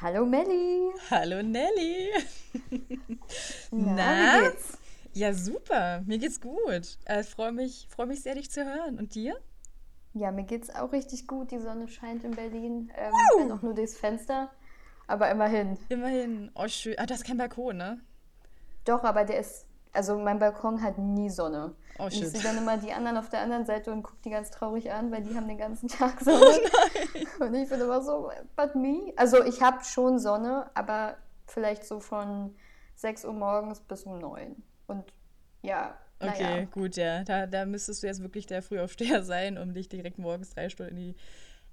Hallo Melli. Hallo Nelly. Na, Na? wie geht's? Ja, super. Mir geht's gut. Ich äh, freue mich, freu mich sehr, dich zu hören. Und dir? Ja, mir geht's auch richtig gut. Die Sonne scheint in Berlin. Ähm, Woo! wenn auch nur durchs Fenster. Aber immerhin. Immerhin. Oh, schön. Ah, das ist kein Balkon, ne? Doch, aber der ist. Also mein Balkon hat nie Sonne. Oh, Und ich sehe dann immer die anderen auf der anderen Seite und gucke die ganz traurig an, weil die haben den ganzen Tag Oh Sonne. Und ich bin immer so, but me? Also ich habe schon Sonne, aber vielleicht so von 6 Uhr morgens bis um 9. Und ja, Okay, naja. gut, ja. Da, da müsstest du jetzt wirklich der Frühaufsteher sein, um dich direkt morgens drei Stunden in die,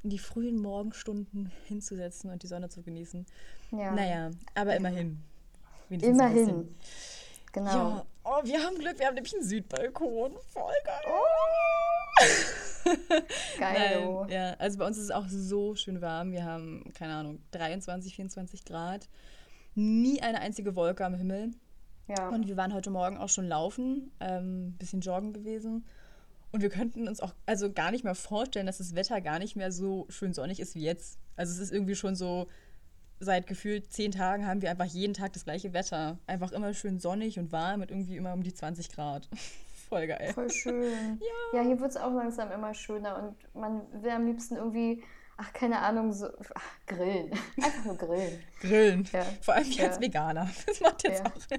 in die frühen Morgenstunden hinzusetzen und die Sonne zu genießen. Ja. Naja, aber immerhin. Wenigstens. Immerhin. Genau. Ja, oh, wir haben Glück, wir haben nämlich einen Südbalkon. Voll geil. Geil. oh. Nein, ja, also bei uns ist es auch so schön warm. Wir haben, keine Ahnung, 23, 24 Grad. Nie eine einzige Wolke am Himmel. Ja. Und wir waren heute Morgen auch schon laufen, ähm, bisschen joggen gewesen. Und wir könnten uns auch also gar nicht mehr vorstellen, dass das Wetter gar nicht mehr so schön sonnig ist wie jetzt. Also es ist irgendwie schon so, seit gefühlt zehn Tagen haben wir einfach jeden Tag das gleiche Wetter. Einfach immer schön sonnig und warm mit irgendwie immer um die 20 Grad. Voll geil. Voll schön. Ja, hier wird es auch langsam immer schöner und man will am liebsten irgendwie, ach, keine Ahnung, so ach, grillen. Einfach nur grillen. Grillen. Ja. Vor allem Ja. als Veganer. Das macht jetzt Ja. auch.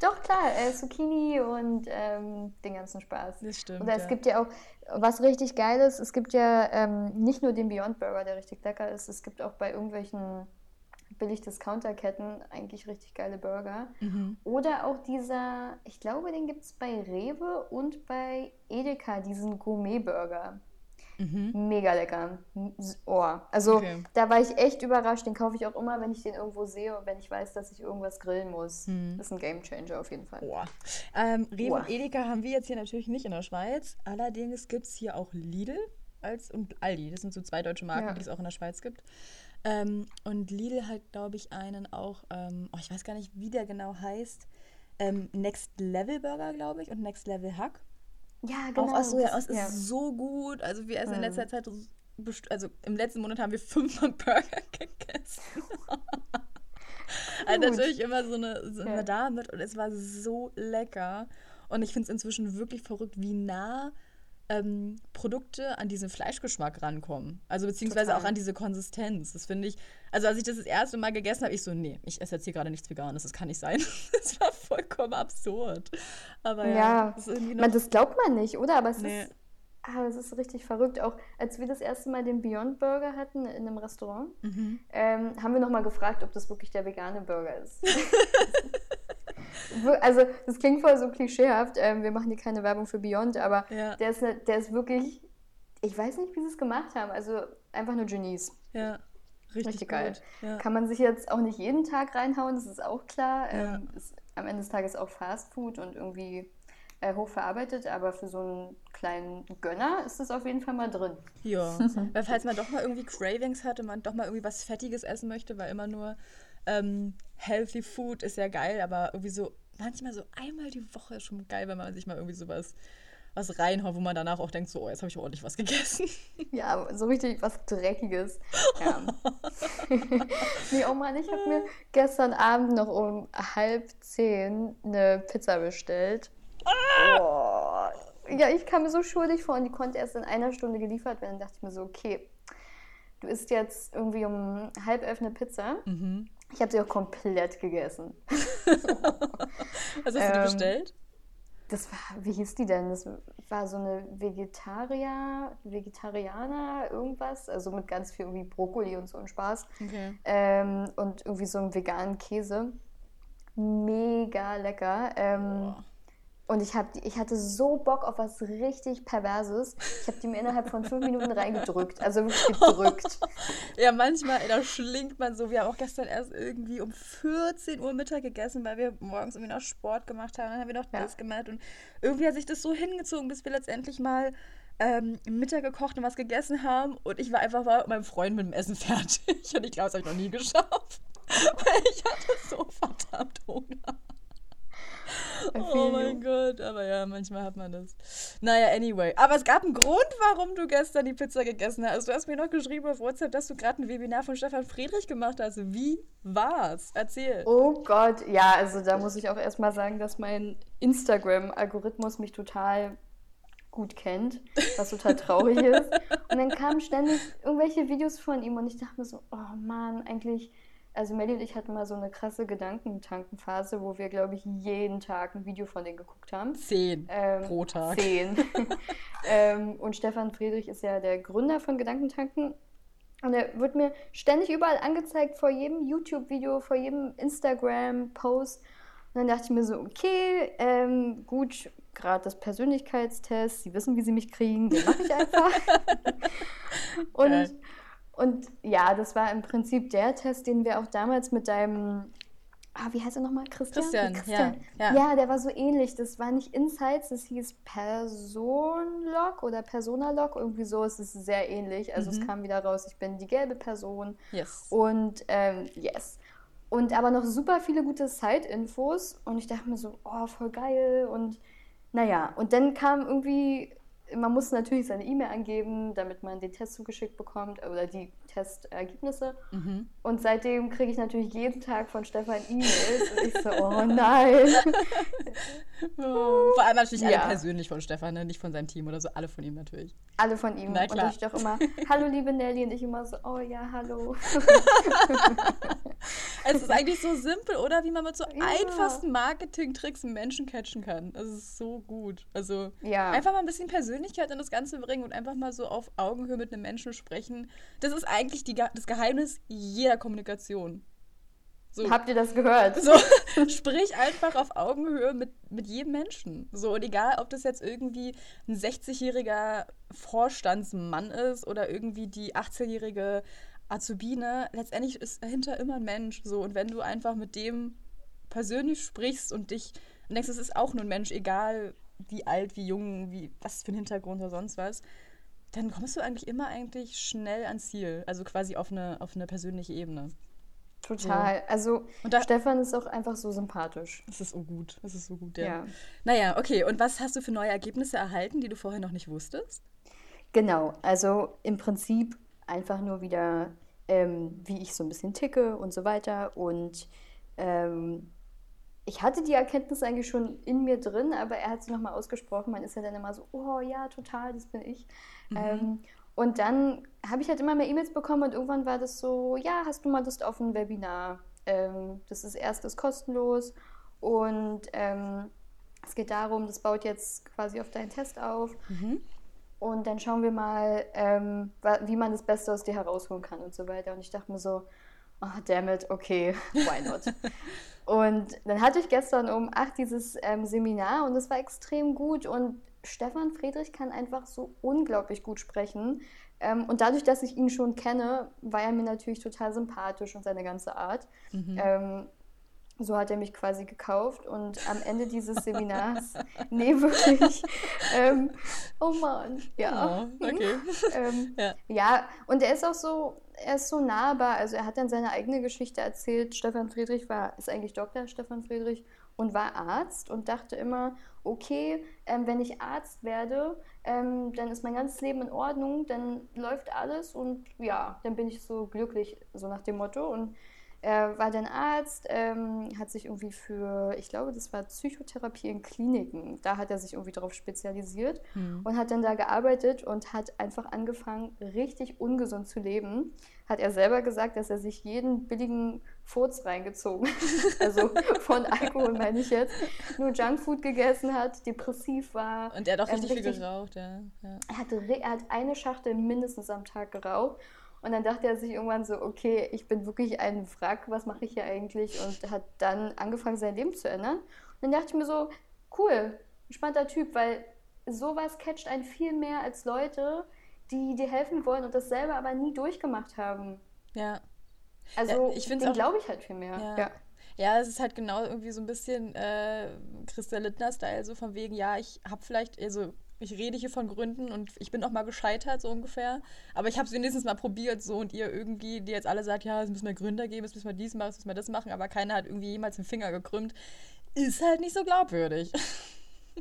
Doch, klar, äh, Zucchini und ähm, den ganzen Spaß. Das stimmt. Und es ja. gibt ja auch, was richtig geil ist, es gibt ja ähm, nicht nur den Beyond Burger, der richtig lecker ist, es gibt auch bei irgendwelchen Billig-Discounter-Ketten eigentlich richtig geile Burger. Mhm. Oder auch dieser, ich glaube, den gibt es bei Rewe und bei Edeka, diesen Gourmet-Burger. Mhm. Mega lecker. Oh. Also Okay. da war ich echt überrascht. Den kaufe ich auch immer, wenn ich den irgendwo sehe und wenn ich weiß, dass ich irgendwas grillen muss. Mhm. Das ist ein Gamechanger auf jeden Fall. Boah. Ähm, Rewe Boah. und Edeka haben wir jetzt hier natürlich nicht in der Schweiz. Allerdings gibt es hier auch Lidl als und Aldi. Das sind so zwei deutsche Marken, Ja. die es auch in der Schweiz gibt. Ähm, und Lidl hat, glaube ich, einen auch, ähm, oh, ich weiß gar nicht, wie der genau heißt. Ähm, Next Level Burger, glaube ich, und Next Level Hack. Ja, genau. auch aus Soja. das- Es ist ja. so gut. Also wir essen in Mhm. letzter Zeit, also im letzten Monat haben wir fünfmal Burger gegessen. also natürlich immer so eine, so Ja. damit und es war so lecker. Und ich finde es inzwischen wirklich verrückt, wie nah ähm, Produkte an diesen Fleischgeschmack rankommen. Also beziehungsweise Total. auch an diese Konsistenz. Das finde ich, also als ich das das erste Mal gegessen habe, ich so, nee, ich esse jetzt hier gerade nichts Veganes, das kann nicht sein. Das war vollkommen absurd. Aber ja, Ja, das Man, das glaubt man nicht, oder? Aber es Nee. ist. Ah, es ist richtig verrückt. Auch als wir das erste Mal den Beyond Burger hatten in einem Restaurant, Mhm. ähm, haben wir nochmal gefragt, ob das wirklich der vegane Burger ist. Also, das klingt voll so klischeehaft. Ähm, wir machen hier keine Werbung für Beyond, aber Ja. der, ist ne, der ist wirklich. Ich weiß nicht, wie sie es gemacht haben. Also, einfach nur Genies. Ja, richtig, Richtig geil. Ja. Kann man sich jetzt auch nicht jeden Tag reinhauen, das ist auch klar. Ja. Ähm, ist am Ende des Tages auch Fast Food und irgendwie äh, hochverarbeitet, aber für so einen kleinen Gönner ist das auf jeden Fall mal drin. ja. Weil falls man doch mal irgendwie Cravings hat und man doch mal irgendwie was Fettiges essen möchte, weil immer nur ähm, Healthy Food ist ja geil, aber irgendwie so, manchmal so einmal die Woche ist schon geil, wenn man sich mal irgendwie sowas was reinhaut, wo man danach auch denkt, so, oh, jetzt habe ich ordentlich was gegessen. Ja, so richtig was Dreckiges. Ja. nee, oh Mann, ich habe mir gestern Abend noch um halb zehn eine Pizza bestellt. Oh. Ja, ich kam mir so schuldig vor und die konnte erst in einer Stunde geliefert werden. Dann dachte ich mir so, okay, du isst jetzt irgendwie um halb elf eine Pizza. Mhm. Ich habe sie auch komplett gegessen. Was hast du Ähm, bestellt? Das war, wie hieß die denn? Das war so eine Vegetarier, Vegetarianer, irgendwas. Also mit ganz viel irgendwie Brokkoli und so und Spaß. Okay. Ähm, und irgendwie so einem veganen Käse. Mega lecker. Ähm, Boah. Und ich, hab, ich hatte so Bock auf was richtig Perverses. Ich habe die mir innerhalb von fünf Minuten reingedrückt. Also wirklich gedrückt. Ja, manchmal, ey, da schlingt man so. Wir haben auch gestern erst irgendwie um 14 Uhr Mittag gegessen, weil wir morgens irgendwie noch Sport gemacht haben. Dann haben wir noch Ja. das gemacht. Und irgendwie hat sich das so hingezogen, bis wir letztendlich mal ähm, Mittag gekocht und was gegessen haben. Und ich war einfach mal mit meinem Freund mit dem Essen fertig. Und ich glaube, das habe ich noch nie geschafft. Weil ich hatte so verdammt Hunger. I Oh feel mein you. Gott, aber ja, manchmal hat man das. Naja, anyway. Aber es gab einen Grund, warum du gestern die Pizza gegessen hast. Du hast mir noch geschrieben auf WhatsApp, dass du gerade ein Webinar von Stefan Friedrich gemacht hast. Wie war's? Erzähl. Oh Gott, ja, also da muss ich auch erstmal sagen, dass mein Instagram-Algorithmus mich total gut kennt, was total traurig ist. Und dann kamen ständig irgendwelche Videos von ihm und ich dachte mir so, oh Mann, eigentlich also Melly und ich hatten mal so eine krasse Gedankentankenphase, wo wir, glaube ich, jeden Tag ein Video von denen geguckt haben. Zehn Ähm, pro Tag. Zehn. ähm, und Stefan Friedrich ist ja der Gründer von Gedankentanken. Und er wird mir ständig überall angezeigt, vor jedem YouTube-Video, vor jedem Instagram-Post. Und dann dachte ich mir so, okay, ähm, gut, gerade das Persönlichkeitstest, sie wissen, wie sie mich kriegen, den mache ich einfach. und, Geil. Und ja, das war im Prinzip der Test, den wir auch damals mit deinem, ah, wie heißt er nochmal? Christian? Christian, ja, ja. ja, der war so ähnlich. Das war nicht Insights, das hieß Personlog oder Personalog, irgendwie so. Es ist sehr ähnlich. Also Mhm. es kam wieder raus, ich bin die gelbe Person. Yes. Und ähm, yes. Und aber noch super viele gute Side-Infos. Und ich dachte mir so, oh, voll geil. Und naja, und dann kam irgendwie, man muss natürlich seine E-Mail angeben, damit man den Test zugeschickt bekommt oder die Testergebnisse. Mhm. Und seitdem kriege ich natürlich jeden Tag von Stefan E-Mails. Und ich so, oh nein. Vor allem natürlich alle Ja. persönlich von Stefan, ne? nicht von seinem Team oder so, alle von ihm natürlich. Alle von ihm. Na Und klar. ich doch immer, hallo liebe Nelly. Und ich immer so, oh ja, hallo. Es ist eigentlich so simpel, oder? Wie man mit so Ja. einfachsten Marketing-Tricks Menschen catchen kann. Es ist so gut. Also Ja. einfach mal ein bisschen Persönlichkeit in das Ganze bringen und einfach mal so auf Augenhöhe mit einem Menschen sprechen. Das ist eigentlich die, das Geheimnis jeder Kommunikation. So. Habt ihr das gehört? So, sprich einfach auf Augenhöhe mit, mit jedem Menschen. So, und egal, ob das jetzt irgendwie ein 60-jähriger Vorstandsmann ist oder irgendwie die 18-jährige Azubine, letztendlich ist dahinter immer ein Mensch. So, und wenn du einfach mit dem persönlich sprichst und dich und denkst, es ist auch nur ein Mensch, egal wie alt, wie jung, wie was für ein Hintergrund oder sonst was, dann kommst du eigentlich immer eigentlich schnell ans Ziel. Also quasi auf eine, auf eine persönliche Ebene. Total. Also Und da- Stefan ist auch einfach so sympathisch. Das ist so gut. Das ist so gut, ja. Ja. Naja, okay. Und was hast du für neue Ergebnisse erhalten, die du vorher noch nicht wusstest? Genau. Also im Prinzip einfach nur wieder, ähm, wie ich so ein bisschen ticke und so weiter. Und ähm, ich hatte die Erkenntnis eigentlich schon in mir drin, aber er hat sie nochmal ausgesprochen. Man ist ja dann immer so, oh ja, total, das bin ich. Ähm, und dann habe ich halt immer mehr E-Mails bekommen und irgendwann war das so, ja, hast du mal Lust auf ein Webinar? Ähm, das ist erstes kostenlos und ähm, es geht darum, das baut jetzt quasi auf deinen Test auf. Und dann schauen wir mal, ähm, wie man das Beste aus dir herausholen kann und so weiter. Und ich dachte mir so, oh, damn it, okay, why not? und dann hatte ich gestern um 8 dieses ähm, Seminar und es war extrem gut. Und Stefan Friedrich kann einfach so unglaublich gut sprechen. Ähm, und dadurch, dass ich ihn schon kenne, war er mir natürlich total sympathisch und seine ganze Art. Ähm, so hat er mich quasi gekauft und am Ende dieses Seminars, nee, wirklich, ähm, oh Mann, ja. Oh, okay. ähm, Ja. ja, und er ist auch so, er ist so nahbar, also er hat dann seine eigene Geschichte erzählt. Stefan Friedrich war, ist eigentlich Dr. Stefan Friedrich und war Arzt und dachte immer, okay, ähm, wenn ich Arzt werde, ähm, dann ist mein ganzes Leben in Ordnung, dann läuft alles und ja, dann bin ich so glücklich, so nach dem Motto. Und er war dann Arzt, ähm, hat sich irgendwie für, ich glaube, das war Psychotherapie in Kliniken. Da hat er sich irgendwie darauf spezialisiert und hat dann da gearbeitet und hat einfach angefangen, richtig ungesund zu leben. Hat er selber gesagt, dass er sich jeden billigen Furz reingezogen hat. Also von Alkohol meine ich jetzt. Nur Junkfood gegessen hat, depressiv war. Und er hat auch ähm, richtig viel geraucht, ja. ja. er, hatte, er hat eine Schachtel mindestens am Tag geraucht. Und dann dachte er sich irgendwann so, okay, ich bin wirklich ein Wrack, was mache ich hier eigentlich? Und hat dann angefangen, sein Leben zu ändern. Und dann dachte ich mir so, cool, entspannter Typ, weil sowas catcht einen viel mehr als Leute, die dir helfen wollen und das selber aber nie durchgemacht haben. ja. Also, Ja, ich auch- glaube ich halt viel mehr. Ja. Ja. Ja, es ist halt genau irgendwie so ein bisschen äh, Christa Littner-Style, so von wegen, ja, ich habe vielleicht, also ich rede hier von Gründen und ich bin auch mal gescheitert, so ungefähr. Aber ich habe es wenigstens mal probiert, so und ihr irgendwie, die jetzt alle sagt, ja, es müssen wir Gründer geben, es müssen wir dies machen, es müssen wir das machen, aber keiner hat irgendwie jemals den Finger gekrümmt, ist halt nicht so glaubwürdig.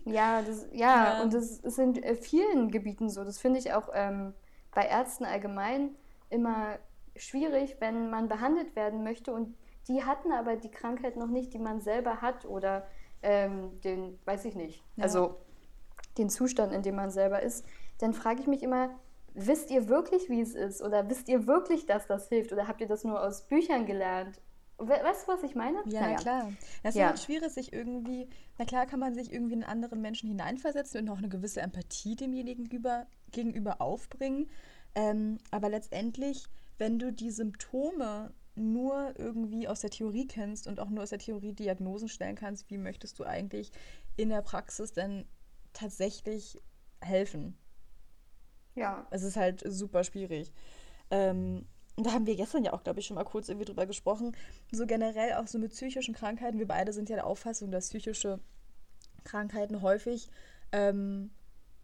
Ja, das, ja, ja, und das ist in äh, vielen Gebieten so. Das finde ich auch ähm, bei Ärzten allgemein immer schwierig, wenn man behandelt werden möchte und die hatten aber die Krankheit noch nicht, die man selber hat oder ähm, den, weiß ich nicht, ja. also den Zustand, in dem man selber ist, dann frage ich mich immer, wisst ihr wirklich, wie es ist? Oder wisst ihr wirklich, dass das hilft? Oder habt ihr das nur aus Büchern gelernt? Weißt du, was ich meine? Ja, naja. klar. Das ist ja. halt schwierig, sich irgendwie, na klar kann man sich irgendwie in anderen Menschen hineinversetzen und auch eine gewisse Empathie demjenigen gegenüber, gegenüber aufbringen. Ähm, aber letztendlich, wenn du die Symptome nur irgendwie aus der Theorie kennst und auch nur aus der Theorie Diagnosen stellen kannst, wie möchtest du eigentlich in der Praxis denn tatsächlich helfen? Ja. Es ist halt super schwierig. Ähm, und da haben wir gestern ja auch, glaube ich, schon mal kurz irgendwie drüber gesprochen. So generell auch so mit psychischen Krankheiten. Wir beide sind ja der Auffassung, dass psychische Krankheiten häufig, ähm,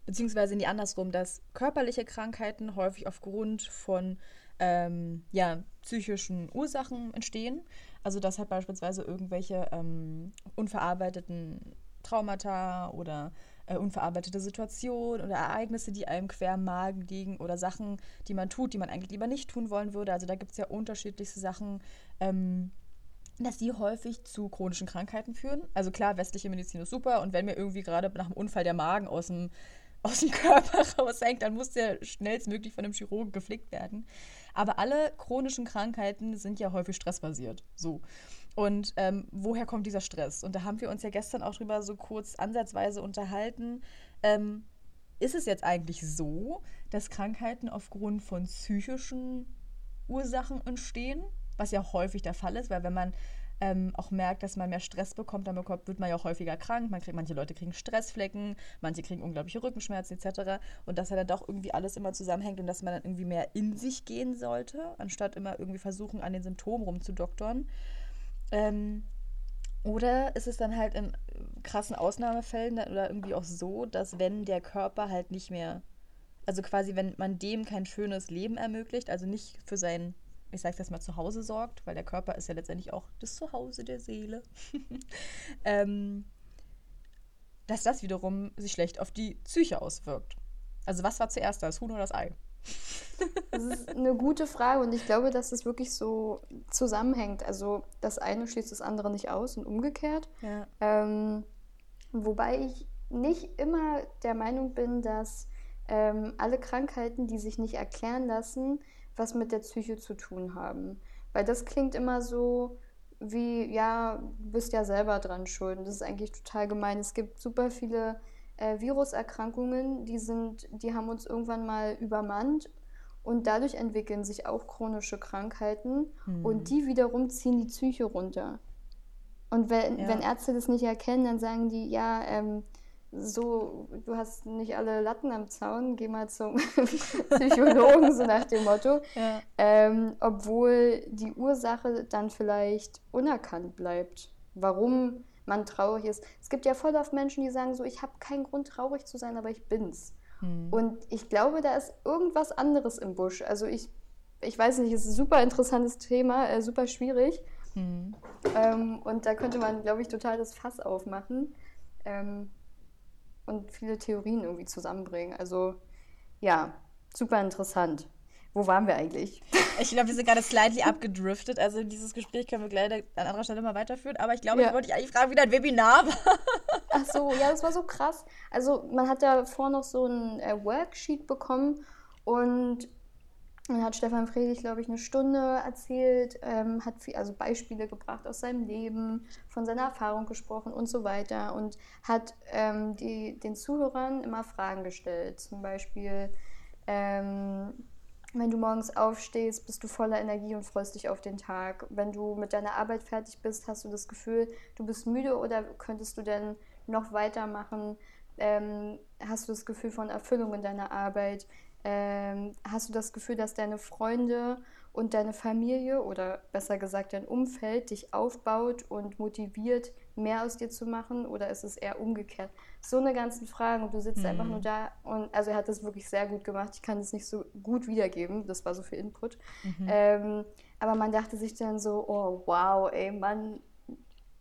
beziehungsweise nie andersrum, dass körperliche Krankheiten häufig aufgrund von ähm, ja, psychischen Ursachen entstehen. Also dass halt beispielsweise irgendwelche ähm, unverarbeiteten Traumata oder äh, unverarbeitete Situationen oder Ereignisse, die einem quer im Magen liegen oder Sachen, die man tut, die man eigentlich lieber nicht tun wollen würde. Also da gibt es ja unterschiedlichste Sachen, ähm, dass die häufig zu chronischen Krankheiten führen. Also klar, westliche Medizin ist super und wenn mir irgendwie gerade nach dem Unfall der Magen aus dem, aus dem Körper raushängt, dann muss der schnellstmöglich von einem Chirurgen gepflegt werden. Aber alle chronischen Krankheiten sind ja häufig stressbasiert. So. Und ähm, woher kommt dieser Stress? Und da haben wir uns ja gestern auch drüber so kurz ansatzweise unterhalten. Ähm, ist es jetzt eigentlich so, dass Krankheiten aufgrund von psychischen Ursachen entstehen? Was ja häufig der Fall ist, weil wenn man ähm, auch merkt, dass man mehr Stress bekommt, dann bekommt, wird man ja auch häufiger krank. Man kriegt, manche Leute kriegen Stressflecken, manche kriegen unglaubliche Rückenschmerzen etc. Und dass ja dann doch irgendwie alles immer zusammenhängt und dass man dann irgendwie mehr in sich gehen sollte, anstatt immer irgendwie versuchen, an den Symptomen rumzudoktern. Ähm, oder ist es dann halt in krassen Ausnahmefällen oder irgendwie auch so, dass wenn der Körper halt nicht mehr, also quasi wenn man dem kein schönes Leben ermöglicht, also nicht für sein, ich sag's jetzt mal, Zuhause sorgt, weil der Körper ist ja letztendlich auch das Zuhause der Seele, ähm, dass das wiederum sich schlecht auf die Psyche auswirkt. Also was war zuerst das Huhn oder das Ei? Das ist eine gute Frage und ich glaube, dass es wirklich so zusammenhängt. Also das eine schließt das andere nicht aus und umgekehrt. Ja. Ähm, wobei ich nicht immer der Meinung bin, dass ähm, alle Krankheiten, die sich nicht erklären lassen, was mit der Psyche zu tun haben. Weil das klingt immer so wie, ja, du bist ja selber dran schuld. Und das ist eigentlich total gemein. Es gibt super viele äh, Viruserkrankungen, die, sind, die haben uns irgendwann mal übermannt und dadurch entwickeln sich auch chronische Krankheiten mhm. und die wiederum ziehen die Psyche runter. Und wenn, ja. wenn Ärzte das nicht erkennen, dann sagen die, ja, ähm, so, du hast nicht alle Latten am Zaun, geh mal zum Psychologen, so nach dem Motto. Ja. Ähm, obwohl die Ursache dann vielleicht unerkannt bleibt. Warum man traurig ist. Es gibt ja voll oft Menschen, die sagen so, ich habe keinen Grund traurig zu sein, aber ich bin's. Hm. Und ich glaube, da ist irgendwas anderes im Busch. Also ich, ich weiß nicht, es ist ein super interessantes Thema, äh, super schwierig. Hm. Ähm, und da könnte man, glaube ich, total das Fass aufmachen ähm, und viele Theorien irgendwie zusammenbringen. Also ja, super interessant. Wo waren wir eigentlich? Ich glaube, wir sind gerade slightly abgedriftet. Also dieses Gespräch können wir gleich an anderer Stelle mal weiterführen. Aber ich glaube, ja. ich wollte dich eigentlich fragen, wie dein Webinar war. Ach so, ja, das war so krass. Also man hat da vor noch so ein äh, Worksheet bekommen und dann hat Stefan Friedrich, glaube ich, eine Stunde erzählt, ähm, hat viel, also Beispiele gebracht aus seinem Leben, von seiner Erfahrung gesprochen und so weiter und hat ähm, die, den Zuhörern immer Fragen gestellt. Zum Beispiel, ähm, wenn du morgens aufstehst, bist du voller Energie und freust dich auf den Tag. Wenn du mit deiner Arbeit fertig bist, hast du das Gefühl, du bist müde oder könntest du denn noch weitermachen? Ähm, hast du das Gefühl von Erfüllung in deiner Arbeit? Ähm, hast du das Gefühl, dass deine Freunde und deine Familie oder besser gesagt dein Umfeld dich aufbaut und motiviert, mehr aus dir zu machen oder ist es eher umgekehrt? So eine ganzen Fragen und du sitzt mhm. einfach nur da und also er hat das wirklich sehr gut gemacht. Ich kann es nicht so gut wiedergeben, das war so viel Input. Mhm. Ähm, aber man dachte sich dann so, oh wow, ey Mann,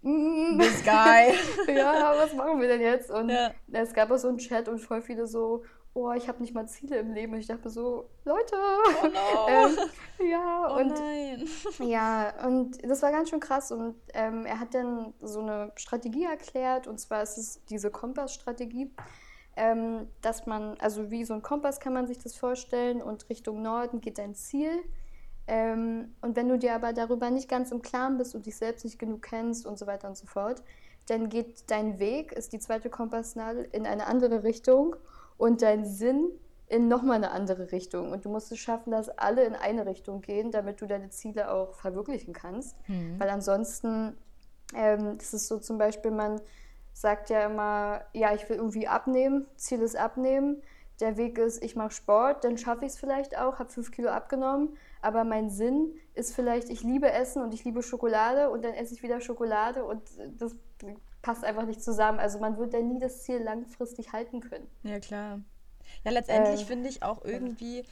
this guy. ja, was machen wir denn jetzt? Und ja. es gab auch so einen Chat und voll viele so, oh, ich habe nicht mal Ziele im Leben. Und ich dachte so, Leute. Oh no. ähm, ja, oh und nein. ja, und das war ganz schön krass. Und ähm, er hat dann so eine Strategie erklärt. Und zwar ist es diese Kompassstrategie, ähm, dass man, also wie so ein Kompass kann man sich das vorstellen. Und Richtung Norden geht dein Ziel. Ähm, und wenn du dir aber darüber nicht ganz im Klaren bist und dich selbst nicht genug kennst und so weiter und so fort, dann geht dein Weg, ist die zweite Kompassnadel, in eine andere Richtung und dein Sinn in nochmal eine andere Richtung. Und du musst es schaffen, dass alle in eine Richtung gehen, damit du deine Ziele auch verwirklichen kannst. Mhm. Weil ansonsten, ähm, das ist so zum Beispiel, man sagt ja immer, ja, ich will irgendwie abnehmen, Ziel ist abnehmen. Der Weg ist, ich mache Sport, dann schaffe ich es vielleicht auch, habe fünf Kilo abgenommen. Aber mein Sinn ist vielleicht, ich liebe Essen und ich liebe Schokolade und dann esse ich wieder Schokolade und das passt einfach nicht zusammen. Also man wird dann nie das Ziel langfristig halten können. Ja, klar. Ja, letztendlich äh, finde ich auch irgendwie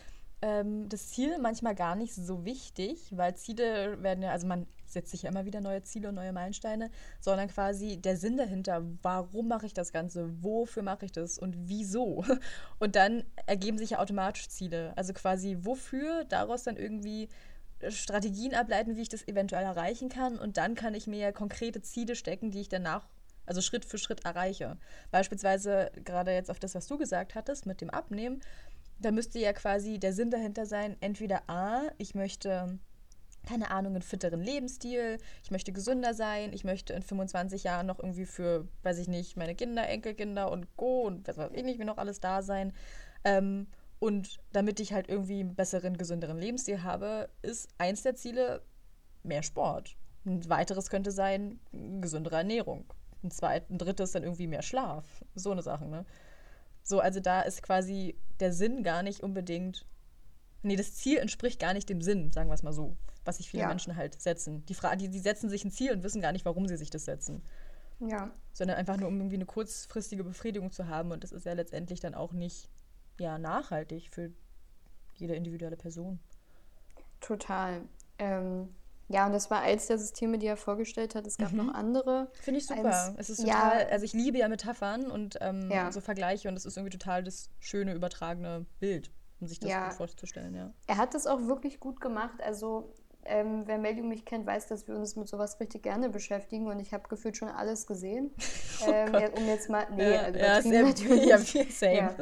ähm, das Ziel manchmal gar nicht so wichtig, weil Ziele werden ja, also man setzt sich ja immer wieder neue Ziele und neue Meilensteine, sondern quasi der Sinn dahinter, warum mache ich das Ganze, wofür mache ich das und wieso. Und dann ergeben sich ja automatisch Ziele. Also quasi wofür, daraus dann irgendwie Strategien ableiten, wie ich das eventuell erreichen kann. Und dann kann ich mir ja konkrete Ziele stecken, die ich danach also Schritt für Schritt erreiche. Beispielsweise gerade jetzt auf das, was du gesagt hattest mit dem Abnehmen, da müsste ja quasi der Sinn dahinter sein, entweder A, ich möchte keine Ahnung, einen fitteren Lebensstil, ich möchte gesünder sein, ich möchte in 25 Jahren noch irgendwie für, weiß ich nicht, meine Kinder, Enkelkinder und Go und was weiß ich nicht, wie noch alles da sein. Ähm, und damit ich halt irgendwie einen besseren, gesünderen Lebensstil habe, ist eins der Ziele mehr Sport. Ein weiteres könnte sein gesündere Ernährung. Ein zweites, ein drittes dann irgendwie mehr Schlaf. So eine Sache, ne? So, also da ist quasi der Sinn gar nicht unbedingt. Nee, das Ziel entspricht gar nicht dem Sinn, sagen wir es mal so, was sich viele ja. Menschen halt setzen. Die, Fra die, die setzen sich ein Ziel und wissen gar nicht, warum sie sich das setzen. Ja. Sondern einfach nur, um irgendwie eine kurzfristige Befriedigung zu haben. Und das ist ja letztendlich dann auch nicht ja, nachhaltig für jede individuelle Person. Total. Ähm, ja, und das war eins der Systeme, die er vorgestellt hat. Es gab mhm. noch andere. Finde ich super. Eins, es ist total, ja, also ich liebe ja Metaphern und ähm, ja. so Vergleiche und es ist irgendwie total das schöne, übertragene Bild, um sich das ja. gut vorzustellen, ja. Er hat das auch wirklich gut gemacht. Also ähm, wer Medium mich kennt, weiß, dass wir uns mit sowas richtig gerne beschäftigen und ich habe gefühlt schon alles gesehen. Oh ähm, ja, um jetzt mal, nee, ja, also ja, natürlich. Ja, same. Ja.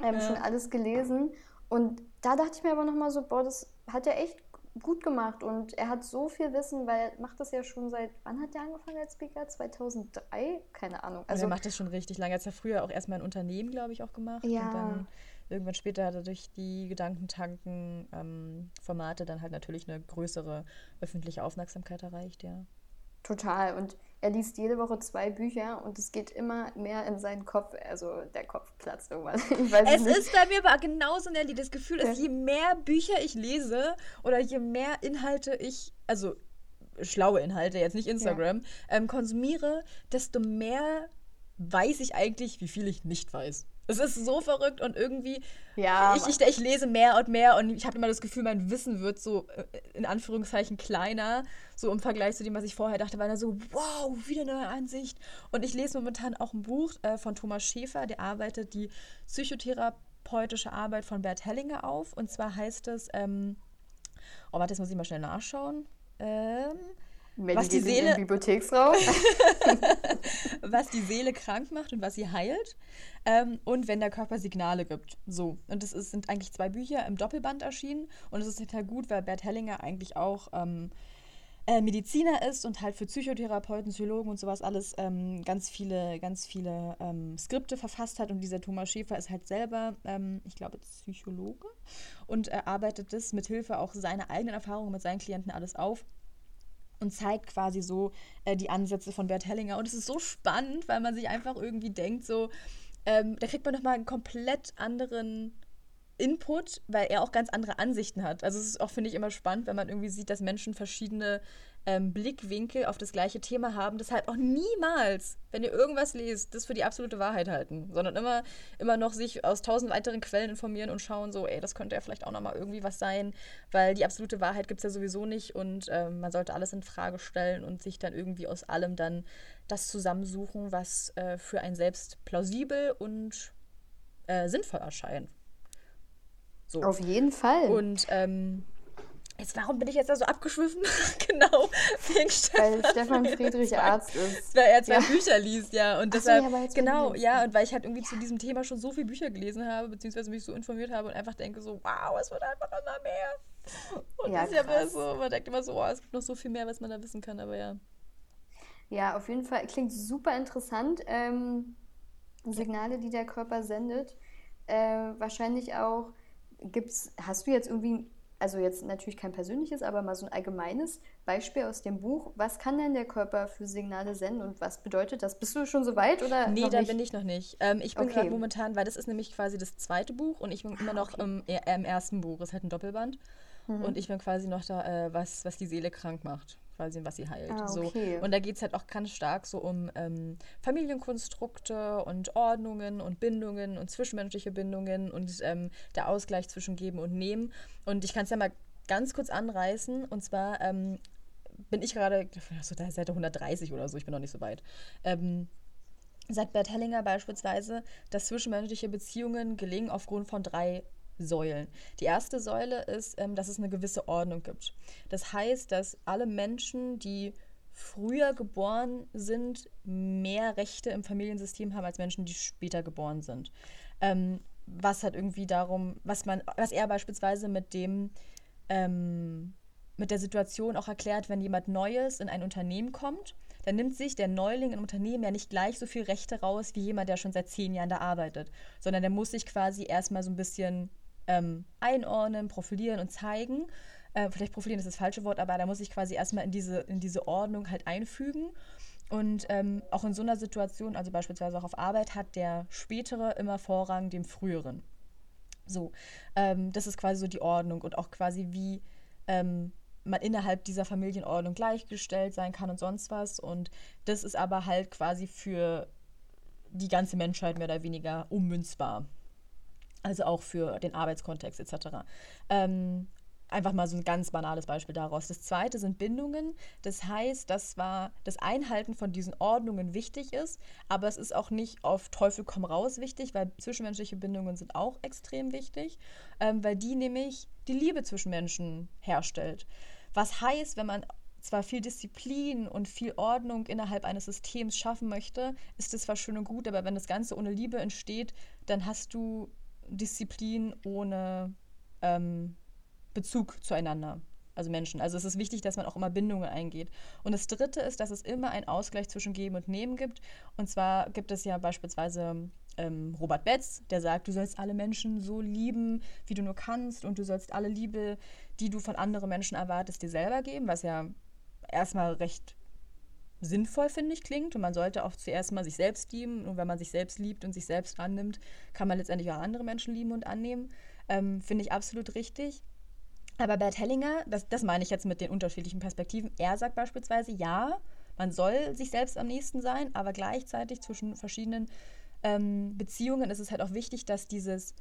Ähm, ja. Schon alles gelesen und da dachte ich mir aber nochmal so, boah, das hat er echt gut gemacht und er hat so viel Wissen, weil er macht das ja schon seit, wann hat er angefangen als Speaker? 2003? Keine Ahnung. Also, er macht das schon richtig lange. Er hat ja früher auch erstmal ein Unternehmen, glaube ich, auch gemacht. Ja. Und dann irgendwann später hat er durch die Gedankentanken-Formate ähm, dann halt natürlich eine größere öffentliche Aufmerksamkeit erreicht, ja. Total. Und er liest jede Woche zwei Bücher und es geht immer mehr in seinen Kopf. Also der Kopf platzt irgendwann. es nicht. ist bei mir aber genauso, Nelly. Das Gefühl ist, je mehr Bücher ich lese oder je mehr Inhalte ich, also schlaue Inhalte, jetzt nicht Instagram, ja. ähm, konsumiere, desto mehr weiß ich eigentlich, wie viel ich nicht weiß. Es ist so verrückt und irgendwie, ja, ich, ich, ich lese mehr und mehr und ich habe immer das Gefühl, mein Wissen wird so äh, in Anführungszeichen kleiner, so im Vergleich zu dem, was ich vorher dachte, weil er so, wow, wieder eine neue Ansicht. Und ich lese momentan auch ein Buch äh, von Thomas Schäfer, der arbeitet die psychotherapeutische Arbeit von Bert Hellinger auf. Und zwar heißt es, ähm, oh, warte, jetzt muss ich mal schnell nachschauen. Ähm, wenn was die Seele Bibliotheksraum. was die Seele krank macht und was sie heilt. Ähm, und wenn der Körper Signale gibt. So. Und das ist, sind eigentlich zwei Bücher im Doppelband erschienen. Und es ist total gut, weil Bert Hellinger eigentlich auch ähm, äh, Mediziner ist und halt für Psychotherapeuten, Psychologen und sowas alles ähm, ganz viele, ganz viele ähm, Skripte verfasst hat. Und dieser Thomas Schäfer ist halt selber, ähm, ich glaube, Psychologe und er arbeitet das mit Hilfe auch seiner eigenen Erfahrungen mit seinen Klienten alles auf und zeigt quasi so äh, die Ansätze von Bert Hellinger. Und es ist so spannend, weil man sich einfach irgendwie denkt, so, ähm, da kriegt man nochmal einen komplett anderen Input, weil er auch ganz andere Ansichten hat. Also es ist auch, finde ich, immer spannend, wenn man irgendwie sieht, dass Menschen verschiedene ähm, Blickwinkel auf das gleiche Thema haben. Deshalb auch niemals, wenn ihr irgendwas lest, das für die absolute Wahrheit halten, sondern immer, immer noch sich aus tausend weiteren Quellen informieren und schauen, so, ey, das könnte ja vielleicht auch nochmal irgendwie was sein, weil die absolute Wahrheit gibt es ja sowieso nicht und ähm, man sollte alles in Frage stellen und sich dann irgendwie aus allem dann das zusammensuchen, was äh, für einen selbst plausibel und äh, sinnvoll erscheint. So. Auf jeden Fall. Und ähm, Jetzt, warum bin ich jetzt da so abgeschwiffen? genau, wegen Stefan. Weil Stefan Friedrich Arzt ist. Weil er zwei ja. Bücher liest, ja. Und deshalb, so, ja, genau, ja, und weil ich halt irgendwie ja. zu diesem Thema schon so viele Bücher gelesen habe, beziehungsweise mich so informiert habe und einfach denke so, wow, es wird einfach immer mehr. Und das ist ja immer so, man denkt immer so, oh, es gibt noch so viel mehr, was man da wissen kann, aber ja. Ja, auf jeden Fall, klingt super interessant. Ähm, Signale, die der Körper sendet. Äh, wahrscheinlich auch, gibt's, hast du jetzt irgendwie also jetzt natürlich kein persönliches, aber mal so ein allgemeines Beispiel aus dem Buch. Was kann denn der Körper für Signale senden und was bedeutet das? Bist du schon so weit oder? Nee, da bin ich noch nicht. Ähm, ich bin okay. gerade momentan, weil das ist nämlich quasi das zweite Buch und ich bin immer noch okay. im, im, ersten Buch. Das ist halt ein Doppelband. Mhm. Und ich bin quasi noch da, äh, was, was die Seele krank macht quasi, was sie heilt. Ah, okay. so. Und da geht es halt auch ganz stark so um ähm, Familienkonstrukte und Ordnungen und Bindungen und zwischenmenschliche Bindungen und ähm, der Ausgleich zwischen Geben und Nehmen. Und ich kann es ja mal ganz kurz anreißen. Und zwar ähm, bin ich gerade, so da Seite 130 oder so, ich bin noch nicht so weit. Ähm, sagt Bert Hellinger beispielsweise, dass zwischenmenschliche Beziehungen gelingen aufgrund von drei Säulen. Die erste Säule ist, ähm, dass es eine gewisse Ordnung gibt. Das heißt, dass alle Menschen, die früher geboren sind, mehr Rechte im Familiensystem haben als Menschen, die später geboren sind. Ähm, was hat irgendwie darum, was man, was er beispielsweise mit dem ähm, mit der Situation auch erklärt, wenn jemand Neues in ein Unternehmen kommt, dann nimmt sich der Neuling im Unternehmen ja nicht gleich so viel Rechte raus wie jemand, der schon seit zehn Jahren da arbeitet, sondern der muss sich quasi erstmal so ein bisschen ähm, einordnen, profilieren und zeigen. Äh, vielleicht profilieren ist das falsche Wort, aber da muss ich quasi erstmal in diese, in diese Ordnung halt einfügen. Und ähm, auch in so einer Situation, also beispielsweise auch auf Arbeit, hat der Spätere immer Vorrang dem Früheren. So, ähm, das ist quasi so die Ordnung und auch quasi wie ähm, man innerhalb dieser Familienordnung gleichgestellt sein kann und sonst was. Und das ist aber halt quasi für die ganze Menschheit mehr oder weniger ummünzbar. Also auch für den Arbeitskontext etc. Ähm, einfach mal so ein ganz banales Beispiel daraus. Das zweite sind Bindungen. Das heißt, dass zwar das Einhalten von diesen Ordnungen wichtig ist, aber es ist auch nicht auf Teufel komm raus wichtig, weil zwischenmenschliche Bindungen sind auch extrem wichtig, ähm, weil die nämlich die Liebe zwischen Menschen herstellt. Was heißt, wenn man zwar viel Disziplin und viel Ordnung innerhalb eines Systems schaffen möchte, ist das zwar schön und gut, aber wenn das Ganze ohne Liebe entsteht, dann hast du Disziplin ohne ähm, Bezug zueinander. Also Menschen. Also es ist wichtig, dass man auch immer Bindungen eingeht. Und das Dritte ist, dass es immer einen Ausgleich zwischen Geben und Nehmen gibt. Und zwar gibt es ja beispielsweise ähm, Robert Betz, der sagt, du sollst alle Menschen so lieben, wie du nur kannst. Und du sollst alle Liebe, die du von anderen Menschen erwartest, dir selber geben, was ja erstmal recht sinnvoll, finde ich, klingt. Und man sollte auch zuerst mal sich selbst lieben. Und wenn man sich selbst liebt und sich selbst annimmt, kann man letztendlich auch andere Menschen lieben und annehmen. Ähm, finde ich absolut richtig. Aber Bert Hellinger, das, das meine ich jetzt mit den unterschiedlichen Perspektiven, er sagt beispielsweise, ja, man soll sich selbst am nächsten sein, aber gleichzeitig zwischen verschiedenen ähm, Beziehungen ist es halt auch wichtig, dass dieses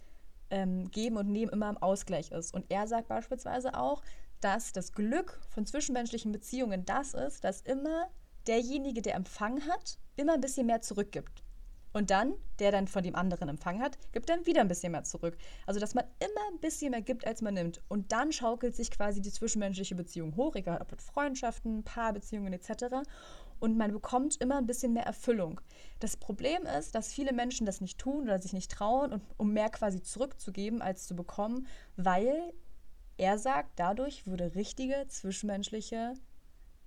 ähm, Geben und Nehmen immer im Ausgleich ist. Und er sagt beispielsweise auch, dass das Glück von zwischenmenschlichen Beziehungen das ist, dass immer derjenige, der Empfang hat, immer ein bisschen mehr zurückgibt. Und dann, der dann von dem anderen Empfang hat, gibt dann wieder ein bisschen mehr zurück. Also, dass man immer ein bisschen mehr gibt, als man nimmt. Und dann schaukelt sich quasi die zwischenmenschliche Beziehung hoch, egal ob mit Freundschaften, Paarbeziehungen etc. Und man bekommt immer ein bisschen mehr Erfüllung. Das Problem ist, dass viele Menschen das nicht tun oder sich nicht trauen, um mehr quasi zurückzugeben, als zu bekommen, weil er sagt, dadurch würde richtige zwischenmenschliche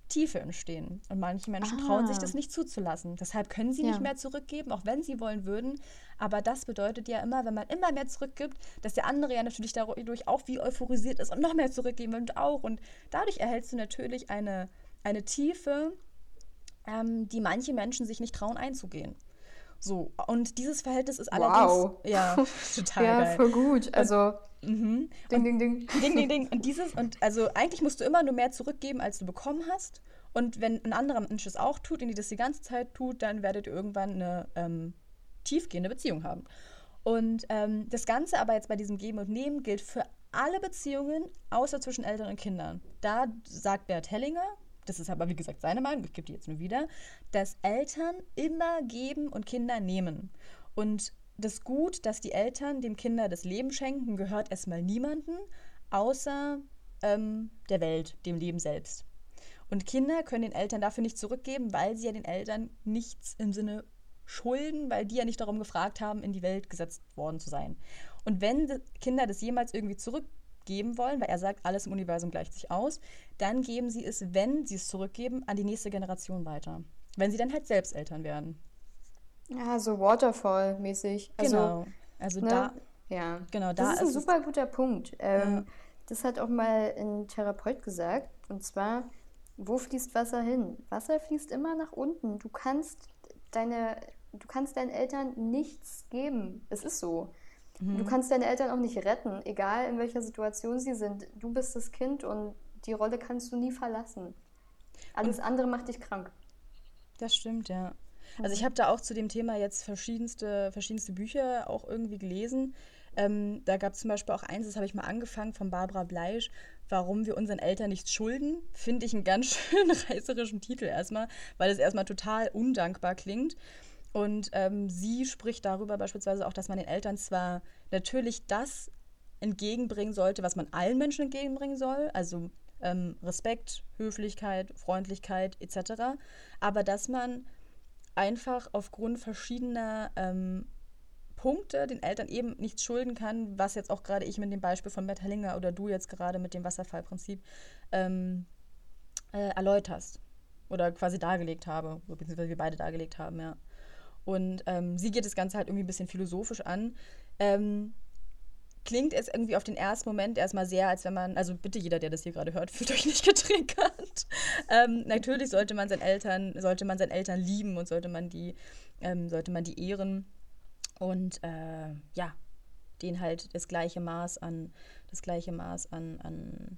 Tiefe entstehen. Und manche Menschen ah. trauen sich das nicht zuzulassen. Deshalb können sie ja. nicht mehr zurückgeben, auch wenn sie wollen würden. Aber das bedeutet ja immer, wenn man immer mehr zurückgibt, dass der andere ja natürlich dadurch auch wie euphorisiert ist und noch mehr zurückgeben will und auch. Und dadurch erhältst du natürlich eine, eine Tiefe, ähm, die manche Menschen sich nicht trauen einzugehen. So, und dieses Verhältnis ist allerdings. Wow. Ja, total ja, geil. voll gut. Also. Mhm. Ding, ding, ding. Ding, ding, ding. Und dieses, und also eigentlich musst du immer nur mehr zurückgeben, als du bekommen hast. Und wenn ein anderer Mensch es auch tut und die das die ganze Zeit tut, dann werdet ihr irgendwann eine ähm, tiefgehende Beziehung haben. Und ähm, das Ganze aber jetzt bei diesem Geben und Nehmen gilt für alle Beziehungen, außer zwischen Eltern und Kindern. Da sagt Bert Hellinger, das ist aber wie gesagt seine Meinung, ich gebe die jetzt nur wieder, dass Eltern immer geben und Kinder nehmen. Und das Gut, das die Eltern dem Kinder das Leben schenken, gehört erstmal niemanden, außer ähm, der Welt, dem Leben selbst. Und Kinder können den Eltern dafür nicht zurückgeben, weil sie ja den Eltern nichts im Sinne schulden, weil die ja nicht darum gefragt haben, in die Welt gesetzt worden zu sein. Und wenn Kinder das jemals irgendwie zurückgeben wollen, weil er sagt, alles im Universum gleicht sich aus, dann geben sie es, wenn sie es zurückgeben, an die nächste Generation weiter. Wenn sie dann halt selbst Eltern werden. Ja, so Waterfall-mäßig. Also, genau. Also ne? da. Ja. Genau, da das ist ein super guter Punkt. Ähm, ja. Das hat auch mal ein Therapeut gesagt. Und zwar, wo fließt Wasser hin? Wasser fließt immer nach unten. Du kannst deine, du kannst deinen Eltern nichts geben. Es ist so. Mhm. Du kannst deine Eltern auch nicht retten, egal in welcher Situation sie sind. Du bist das Kind und die Rolle kannst du nie verlassen. Alles und andere macht dich krank. Das stimmt, ja. Also ich mhm. habe da auch zu dem Thema jetzt verschiedenste, verschiedenste Bücher auch irgendwie gelesen. Ähm, da gab es zum Beispiel auch eins, das habe ich mal angefangen von Barbara Bleisch, warum wir unseren Eltern nichts schulden. Finde ich einen ganz schön reißerischen Titel erstmal, weil es erstmal total undankbar klingt. Und ähm, sie spricht darüber beispielsweise auch, dass man den Eltern zwar natürlich das entgegenbringen sollte, was man allen Menschen entgegenbringen soll, also ähm, Respekt, Höflichkeit, Freundlichkeit etc., aber dass man einfach aufgrund verschiedener ähm, Punkte den Eltern eben nichts schulden kann, was jetzt auch gerade ich mit dem Beispiel von Matt Hellinger oder du jetzt gerade mit dem Wasserfallprinzip ähm, äh, erläuterst oder quasi dargelegt habe, beziehungsweise wir beide dargelegt haben, ja. Und ähm, sie geht das Ganze halt irgendwie ein bisschen philosophisch an. Ähm, klingt es irgendwie auf den ersten Moment erstmal sehr, als wenn man, also bitte jeder, der das hier gerade hört, fühlt euch nicht getriggert. ähm, natürlich sollte man seinen Eltern, sollte man seinen Eltern lieben und sollte man die, ähm, sollte man die ehren und äh, ja, denen halt das gleiche Maß an, das gleiche Maß an, an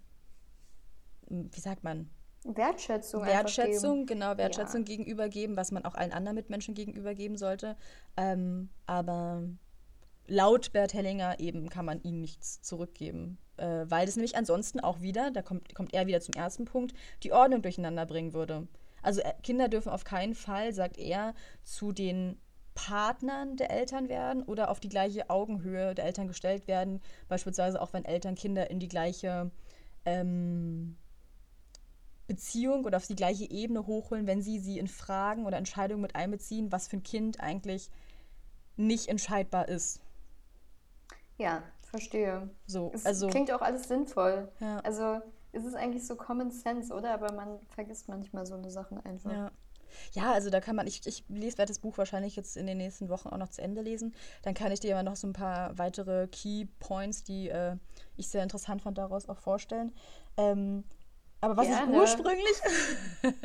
wie sagt man, Wertschätzung. Wertschätzung, genau, Wertschätzung ja. gegenüber geben, was man auch allen anderen Mitmenschen gegenüber geben sollte. Ähm, aber laut Bert Hellinger eben kann man ihnen nichts zurückgeben. Äh, weil das nämlich ansonsten auch wieder, da kommt, kommt er wieder zum ersten Punkt, die Ordnung durcheinander bringen würde. Also äh, Kinder dürfen auf keinen Fall, sagt er, zu den Partnern der Eltern werden oder auf die gleiche Augenhöhe der Eltern gestellt werden. Beispielsweise auch wenn Eltern Kinder in die gleiche ähm, Beziehung oder auf die gleiche Ebene hochholen, wenn sie sie in Fragen oder Entscheidungen mit einbeziehen, was für ein Kind eigentlich nicht entscheidbar ist. Ja, verstehe. So, es also, klingt auch alles sinnvoll. Ja. Also es ist eigentlich so Common Sense, oder? Aber man vergisst manchmal so eine Sachen einfach. Ja. Ja, also da kann man, ich, ich lese, werde das Buch wahrscheinlich jetzt in den nächsten Wochen auch noch zu Ende lesen. Dann kann ich dir aber noch so ein paar weitere Key Points, die äh, ich sehr interessant fand, daraus auch vorstellen. Ähm, aber was Gerne. ich ursprünglich,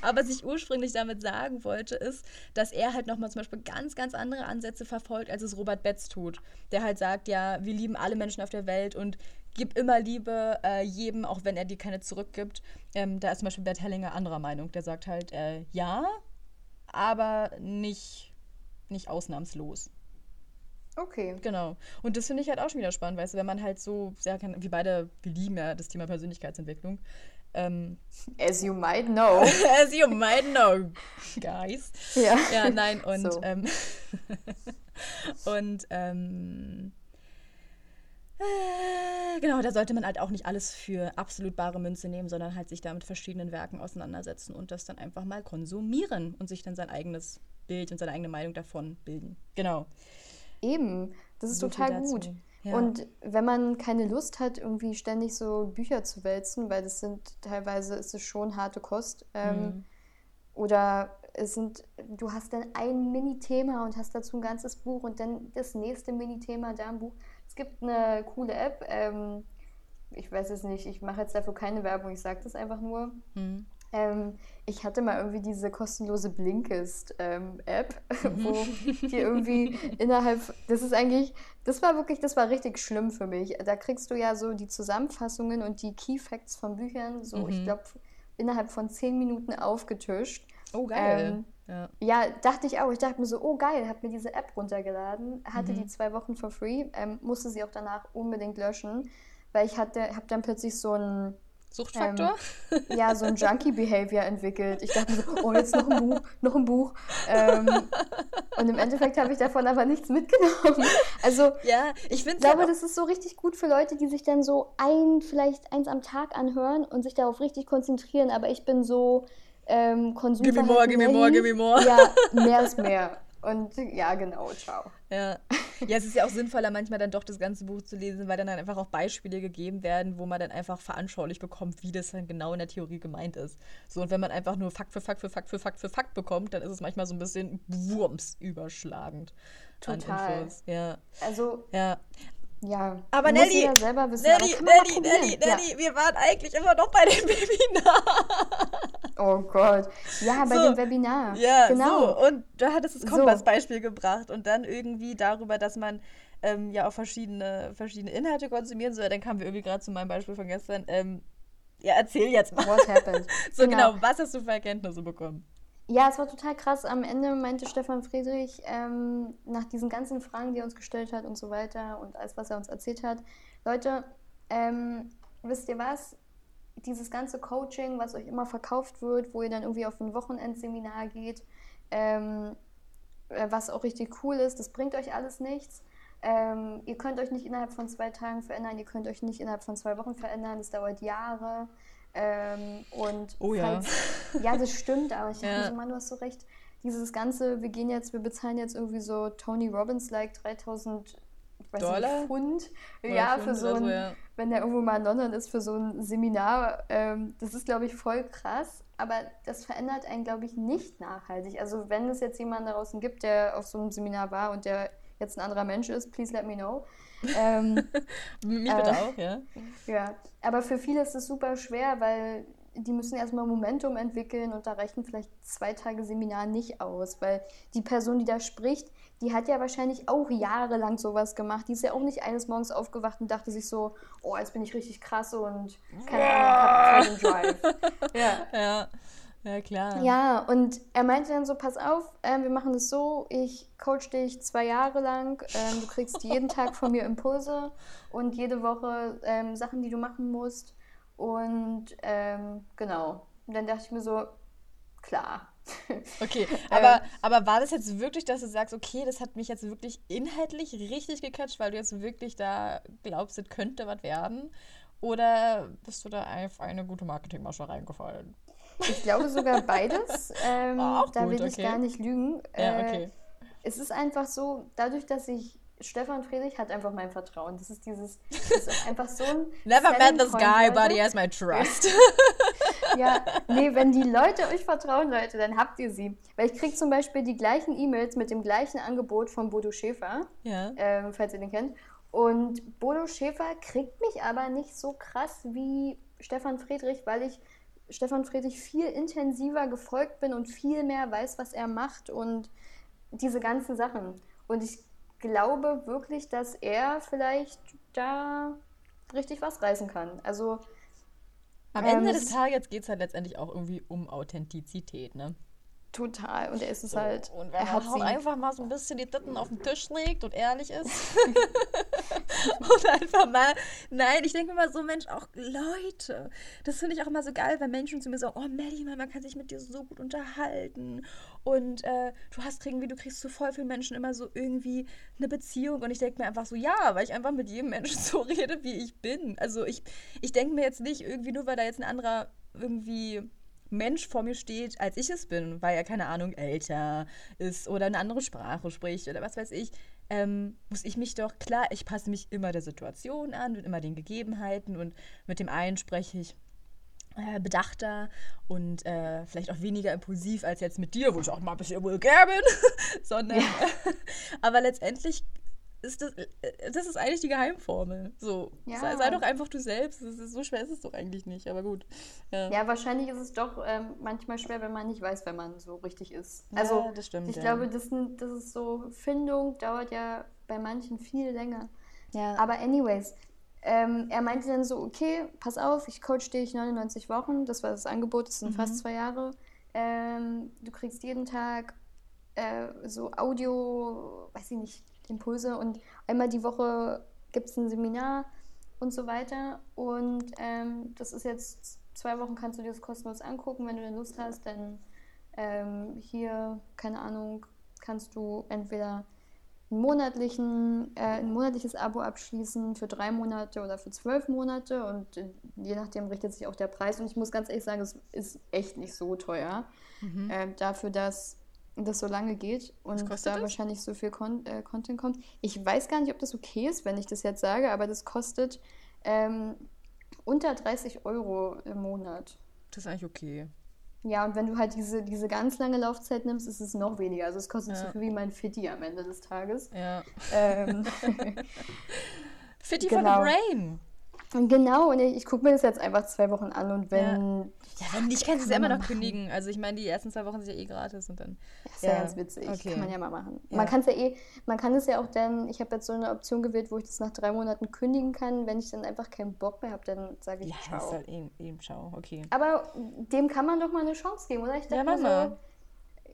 aber was ich ursprünglich damit sagen wollte, ist, dass er halt nochmal zum Beispiel ganz, ganz andere Ansätze verfolgt, als es Robert Betz tut. Der halt sagt, ja, wir lieben alle Menschen auf der Welt und gib immer Liebe äh, jedem, auch wenn er dir keine zurückgibt. Ähm, da ist zum Beispiel Bert Hellinger anderer Meinung. Der sagt halt, äh, ja, aber nicht, nicht ausnahmslos. Okay. Genau. Und das finde ich halt auch schon wieder spannend, weißt du, wenn man halt so sehr kann, wir beide, wir lieben ja das Thema Persönlichkeitsentwicklung. Ähm, As you might know. As you might know, guys. Ja. Ja, nein, und, so. ähm, und, ähm, äh, genau, da sollte man halt auch nicht alles für absolut bare Münze nehmen, sondern halt sich da mit verschiedenen Werken auseinandersetzen und das dann einfach mal konsumieren und sich dann sein eigenes Bild und seine eigene Meinung davon bilden. Genau. Eben, das ist so total gut. Ja. Und wenn man keine Lust hat, irgendwie ständig so Bücher zu wälzen, weil das sind teilweise ist es schon harte Kost, ähm, mhm. oder es sind, du hast dann ein Mini-Thema und hast dazu ein ganzes Buch und dann das nächste Mini-Thema da im Buch. Es gibt eine coole App, ähm, ich weiß es nicht, ich mache jetzt dafür keine Werbung, ich sage das einfach nur. Mhm. Ähm, ich hatte mal irgendwie diese kostenlose Blinkist-App, ähm, wo die irgendwie innerhalb, das ist eigentlich, das war wirklich, das war richtig schlimm für mich. Da kriegst du ja so die Zusammenfassungen und die Key Facts von Büchern, so mhm. ich glaube, innerhalb von zehn Minuten aufgetischt. Oh, geil. Ähm, ja. ja. dachte ich auch. Ich dachte mir so, oh geil, hab mir diese App runtergeladen, hatte mhm. die zwei Wochen for free, ähm, musste sie auch danach unbedingt löschen, weil ich hatte, habe dann plötzlich so ein Suchtfaktor? Ähm, ja, so ein Junkie-Behavior entwickelt. Ich dachte mir so, oh, jetzt noch ein Buch, noch ein Buch. Ähm, und im Endeffekt habe ich davon aber nichts mitgenommen. Also, ja, ich, ich glaube, das ist so richtig gut für Leute, die sich dann so ein, vielleicht eins am Tag anhören und sich darauf richtig konzentrieren. Aber ich bin so ähm, Konsum. Give me more, give me more, give me more. Ja, mehr ist mehr. Und ja, genau, ciao. Ja. ja, es ist ja auch sinnvoller, manchmal dann doch das ganze Buch zu lesen, weil dann, dann einfach auch Beispiele gegeben werden, wo man dann einfach veranschaulich bekommt, wie das dann genau in der Theorie gemeint ist. So, und wenn man einfach nur Fakt für Fakt für Fakt für Fakt für Fakt bekommt, dann ist es manchmal so ein bisschen Wurms überschlagend. Total. Ja. Also, ja. Ja, aber Nelly, selber wissen, Nelly, Nelly, Nelly, Nelly, ja. wir waren eigentlich immer noch bei dem Webinar. Oh Gott. Ja, bei so, dem Webinar. Ja, genau. So. Und da hattest du das Kompass-Beispiel so. gebracht und dann irgendwie darüber, dass man ähm, ja auch verschiedene, verschiedene Inhalte konsumieren soll. Dann kamen wir irgendwie gerade zu meinem Beispiel von gestern. Ähm, ja, erzähl jetzt mal. What happened? so genau. genau, was hast du für Erkenntnisse bekommen? Ja, es war total krass. Am Ende meinte Stefan Friedrich ähm, nach diesen ganzen Fragen, die er uns gestellt hat und so weiter und alles, was er uns erzählt hat, Leute, ähm, wisst ihr was? Dieses ganze Coaching, was euch immer verkauft wird, wo ihr dann irgendwie auf ein Wochenendseminar geht, ähm, äh, was auch richtig cool ist, das bringt euch alles nichts. Ähm, ihr könnt euch nicht innerhalb von zwei Tagen verändern, ihr könnt euch nicht innerhalb von zwei Wochen verändern, das dauert Jahre. Ähm, und oh ja. Falls, ja, das stimmt, aber ich dachte ja. so, Mann, du hast so recht. Dieses Ganze, wir gehen jetzt, wir bezahlen jetzt irgendwie so Tony Robbins-like 3000 Dollar? Nicht, Pfund. Oder ja, für so ein, so, ja. wenn der irgendwo mal in London ist, für so ein Seminar. Ähm, das ist, glaube ich, voll krass. Aber das verändert einen, glaube ich, nicht nachhaltig. Also, wenn es jetzt jemanden da draußen gibt, der auf so einem Seminar war und der jetzt ein anderer Mensch ist, please let me know. Ähm, Mich bitte äh, auch, ja. Ja, aber für viele ist es super schwer, weil die müssen erstmal Momentum entwickeln und da reichen vielleicht zwei Tage Seminar nicht aus, weil die Person, die da spricht, die hat ja wahrscheinlich auch jahrelang sowas gemacht. Die ist ja auch nicht eines Morgens aufgewacht und dachte sich so, oh, jetzt bin ich richtig krass und keine Ahnung, hab Drive. ja. ja. Ja, klar. Ja, und er meinte dann so, pass auf, äh, wir machen das so, ich coach dich zwei Jahre lang, ähm, du kriegst jeden Tag von mir Impulse und jede Woche ähm, Sachen, die du machen musst. Und ähm, genau, und dann dachte ich mir so, klar. Okay, aber, aber war das jetzt wirklich, dass du sagst, okay, das hat mich jetzt wirklich inhaltlich richtig gecatcht, weil du jetzt wirklich da glaubst, es könnte was werden? Oder bist du da einfach eine gute Marketingmasche reingefallen? Ich glaube sogar beides. Ähm, oh, da will ich gar nicht lügen. Ja, äh, okay. es ist einfach so, dadurch, dass ich Stefan Friedrich hat einfach mein Vertrauen. Das ist dieses, das ist einfach so ein. Never met this guy, but he has my trust. ja, nee, wenn die Leute euch vertrauen, Leute, dann habt ihr sie. Weil ich kriege zum Beispiel die gleichen E-Mails mit dem gleichen Angebot von Bodo Schäfer, ja. ähm, falls ihr den kennt. Und Bodo Schäfer kriegt mich aber nicht so krass wie Stefan Friedrich, weil ich Stefan Friedrich viel intensiver gefolgt bin und viel mehr weiß, was er macht und diese ganzen Sachen. Und ich glaube wirklich, dass er vielleicht da richtig was reißen kann. Also am Ende ähm, des Tages geht es halt letztendlich auch irgendwie um Authentizität, ne? Total. Und er ist es so, halt. Und wenn er hat halt einfach mal so ein bisschen die Titten auf den Tisch legt und ehrlich ist. und einfach mal. Nein, ich denke immer so, Mensch, auch Leute. Das finde ich auch immer so geil, wenn Menschen zu mir sagen, oh Melly, man kann sich mit dir so gut unterhalten. Und äh, du hast irgendwie, du kriegst zu voll vielen Menschen immer so irgendwie eine Beziehung. Und ich denke mir einfach so, ja, weil ich einfach mit jedem Menschen so rede, wie ich bin. Also ich, ich denke mir jetzt nicht irgendwie nur, weil da jetzt ein anderer irgendwie Mensch vor mir steht, als ich es bin, weil er, keine Ahnung, älter ist oder eine andere Sprache spricht oder was weiß ich, ähm, muss ich mich doch, klar, ich passe mich immer der Situation an und immer den Gegebenheiten und mit dem einen spreche ich äh, bedachter und äh, vielleicht auch weniger impulsiv als jetzt mit dir, wo ich auch mal ein bisschen vulgär bin, sondern, ja. aber letztendlich ist das, äh, das ist eigentlich die Geheimformel. So, ja. sei, sei, doch einfach du selbst. Ist, so schwer ist es doch eigentlich nicht, aber gut. Ja, ja wahrscheinlich ist es doch ähm, manchmal schwer, wenn man nicht weiß, wenn man so richtig ist. Also, ja, das stimmt. Ich glaube, das, das ist so, Findung dauert ja bei manchen viel länger. Ja. Aber anyways, ähm, er meinte dann so, okay, pass auf, ich coach dich 99 Wochen, das war das Angebot, das sind mhm. fast zwei Jahre. Ähm, du kriegst jeden Tag äh, so Audio, weiß ich nicht, Impulse und einmal die Woche gibt es ein Seminar und so weiter. Und ähm, das ist jetzt zwei Wochen, kannst du dir das kostenlos angucken. Wenn du dann Lust hast, dann ähm, hier, keine Ahnung, kannst du entweder monatlichen, äh, ein monatliches Abo abschließen für drei Monate oder für zwölf Monate und äh, je nachdem richtet sich auch der Preis. Und ich muss ganz ehrlich sagen, es ist echt nicht so teuer mhm. äh, dafür, dass das so lange geht und da das? wahrscheinlich so viel Con äh, Content kommt. Ich weiß gar nicht, ob das okay ist, wenn ich das jetzt sage, aber das kostet ähm, unter 30 Euro im Monat. Das ist eigentlich okay. Ja, und wenn du halt diese, diese ganz lange Laufzeit nimmst, ist es noch weniger. Also es kostet ja. so viel wie mein Fitti am Ende des Tages. Ja. Ähm, Fitti genau. for the brain. Genau, und ich, ich gucke mir das jetzt einfach zwei Wochen an und wenn. Ja, ja wenn nicht, kannst du es immer noch kündigen. Also ich meine, die ersten zwei Wochen sind ja eh gratis und dann. Das ist ja, ja ganz witzig. Okay. Kann man ja mal machen. Ja. Man kann es ja eh, man kann es ja auch dann, ich habe jetzt so eine Option gewählt, wo ich das nach drei Monaten kündigen kann. Wenn ich dann einfach keinen Bock mehr habe, dann sage ich ja, ciao. Ja, halt eben, eben ciao, okay. Aber dem kann man doch mal eine Chance geben, oder? Ich dachte ja, mal so,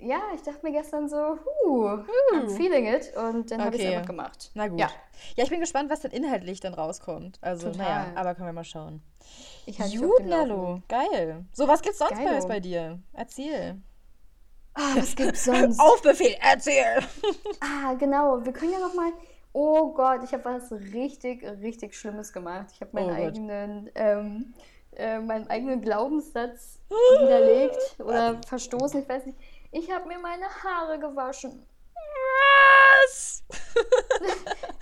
ja, ich dachte mir gestern so, huh, I'm feeling it. Und dann okay. habe ich es einfach gemacht. Na gut. Ja. ja, ich bin gespannt, was dann inhaltlich dann rauskommt. Also, Total. naja, aber können wir mal schauen. Ich halte Gut, Lalo. Geil. So, was gibt's sonst Geilo. bei dir? Erzähl. Ah, was gibt's sonst? Auf Befehl, erzähl! ah, genau. Wir können ja noch mal... Oh Gott, ich habe was richtig, richtig Schlimmes gemacht. Ich habe meinen oh eigenen... Ähm, äh, meinen eigenen Glaubenssatz widerlegt oder verstoßen, ich weiß nicht. Ich habe mir meine Haare gewaschen. Was?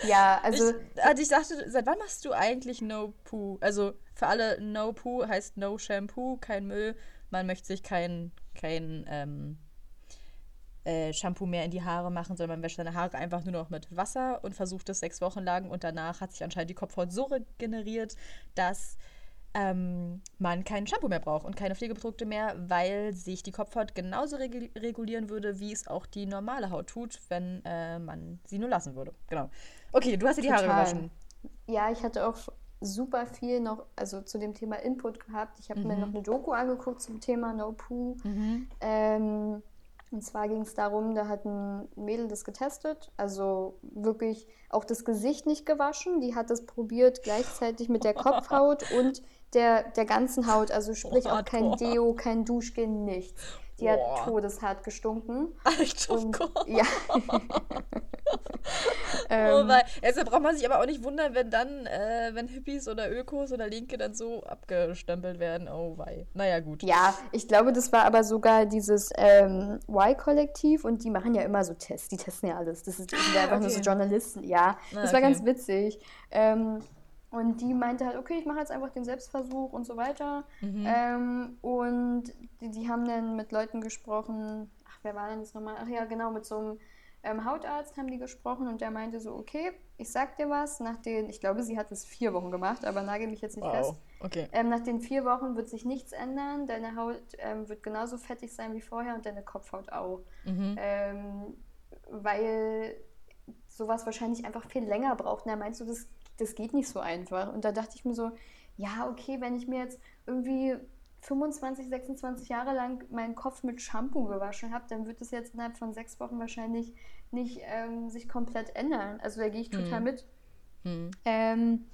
ja, also. Ich, also ich dachte, seit wann machst du eigentlich No Poo? Also für alle No Poo heißt No Shampoo, kein Müll. Man möchte sich kein, kein ähm, äh, Shampoo mehr in die Haare machen, sondern man wäscht seine Haare einfach nur noch mit Wasser und versucht es sechs Wochen lang und danach hat sich anscheinend die Kopfhaut so regeneriert, dass ähm, man kein Shampoo mehr braucht und keine Pflegeprodukte mehr, weil sich die Kopfhaut genauso reg regulieren würde, wie es auch die normale Haut tut, wenn äh, man sie nur lassen würde. Genau. Okay, du hast dir die Haare gewaschen. Ja, ich hatte auch super viel noch, also zu dem Thema Input gehabt. Ich habe mhm. mir noch eine Doku angeguckt zum Thema No Poo. Mhm. Ähm, und zwar ging es darum, da hat ein Mädel das getestet, also wirklich auch das Gesicht nicht gewaschen. Die hat das probiert gleichzeitig mit der Kopfhaut und der, der ganzen Haut, also sprich oh, auch kein Deo, kein Duschgel, nichts. Die Boah. hat todeshart gestunken. Alter und, Gott. Ja. ähm, oh, weil, also braucht man sich aber auch nicht wundern, wenn dann, äh, wenn Hippies oder Ökos oder Linke dann so abgestempelt werden. Oh wei. Naja, gut. Ja, ich glaube, das war aber sogar dieses ähm, Y-Kollektiv und die machen ja immer so Tests. Die testen ja alles. Das, ist, das ja einfach okay. nur so Journalisten. Ja, das ah, war ganz witzig. Ähm, und die meinte halt, okay, ich mache jetzt einfach den Selbstversuch und so weiter. Mhm. Ähm, und die, die, haben dann mit Leuten gesprochen, ach, wer war denn das nochmal? Ach ja, genau, mit so einem ähm, Hautarzt haben die gesprochen und der meinte so, okay, ich sag dir was, nach den, ich glaube, sie hat es vier Wochen gemacht, aber nagel mich jetzt nicht wow. fest. Okay. Ähm, nach den vier Wochen wird sich nichts ändern, deine Haut ähm, wird genauso fettig sein wie vorher und deine Kopfhaut auch. Mhm. Ähm, weil sowas wahrscheinlich einfach viel länger braucht. Er meint so, das das geht nicht so einfach. Und da dachte ich mir so, ja, okay, wenn ich mir jetzt irgendwie 25, 26 Jahre lang meinen Kopf mit Shampoo gewaschen habe, dann wird es jetzt innerhalb von sechs Wochen wahrscheinlich nicht ähm, sich komplett ändern. Also da gehe ich total hm. mit. Hm. Ähm,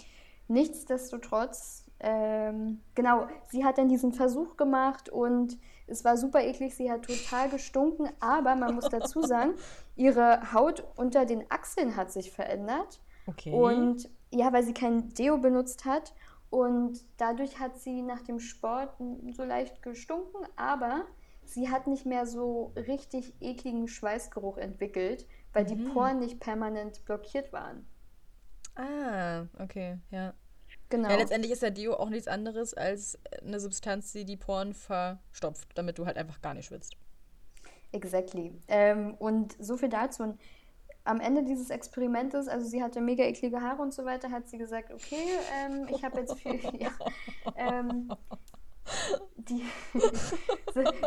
nichtsdestotrotz, ähm, genau, sie hat dann diesen Versuch gemacht und es war super eklig, sie hat total gestunken, aber man muss dazu sagen, ihre Haut unter den Achseln hat sich verändert. Okay. Und ja, weil sie kein Deo benutzt hat. Und dadurch hat sie nach dem Sport so leicht gestunken, aber sie hat nicht mehr so richtig ekligen Schweißgeruch entwickelt, weil mhm. die Poren nicht permanent blockiert waren. Ah, okay, ja. Genau. Ja, letztendlich ist ja Deo auch nichts anderes als eine Substanz, die die Poren verstopft, damit du halt einfach gar nicht schwitzt. Exactly. Ähm, und so viel dazu. Und am Ende dieses Experimentes, also sie hatte mega eklige Haare und so weiter, hat sie gesagt, okay, ähm, ich habe jetzt viel, ja, ähm, die,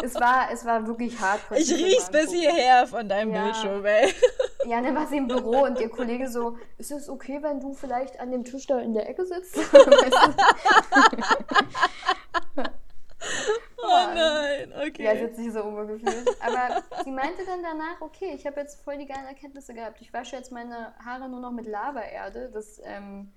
es, war, es war wirklich hart. Ich riech's bis hierher von deinem ja. Bildschirm, ey. Ja, dann war sie im Büro und ihr Kollege so, ist es okay, wenn du vielleicht an dem Tisch da in der Ecke sitzt? Oh nein, okay. Ja, sie hat sich so ungefühlt. Aber sie meinte dann danach, okay, ich habe jetzt voll die geilen Erkenntnisse gehabt. Ich wasche jetzt meine Haare nur noch mit Lavaerde. Das, ähm,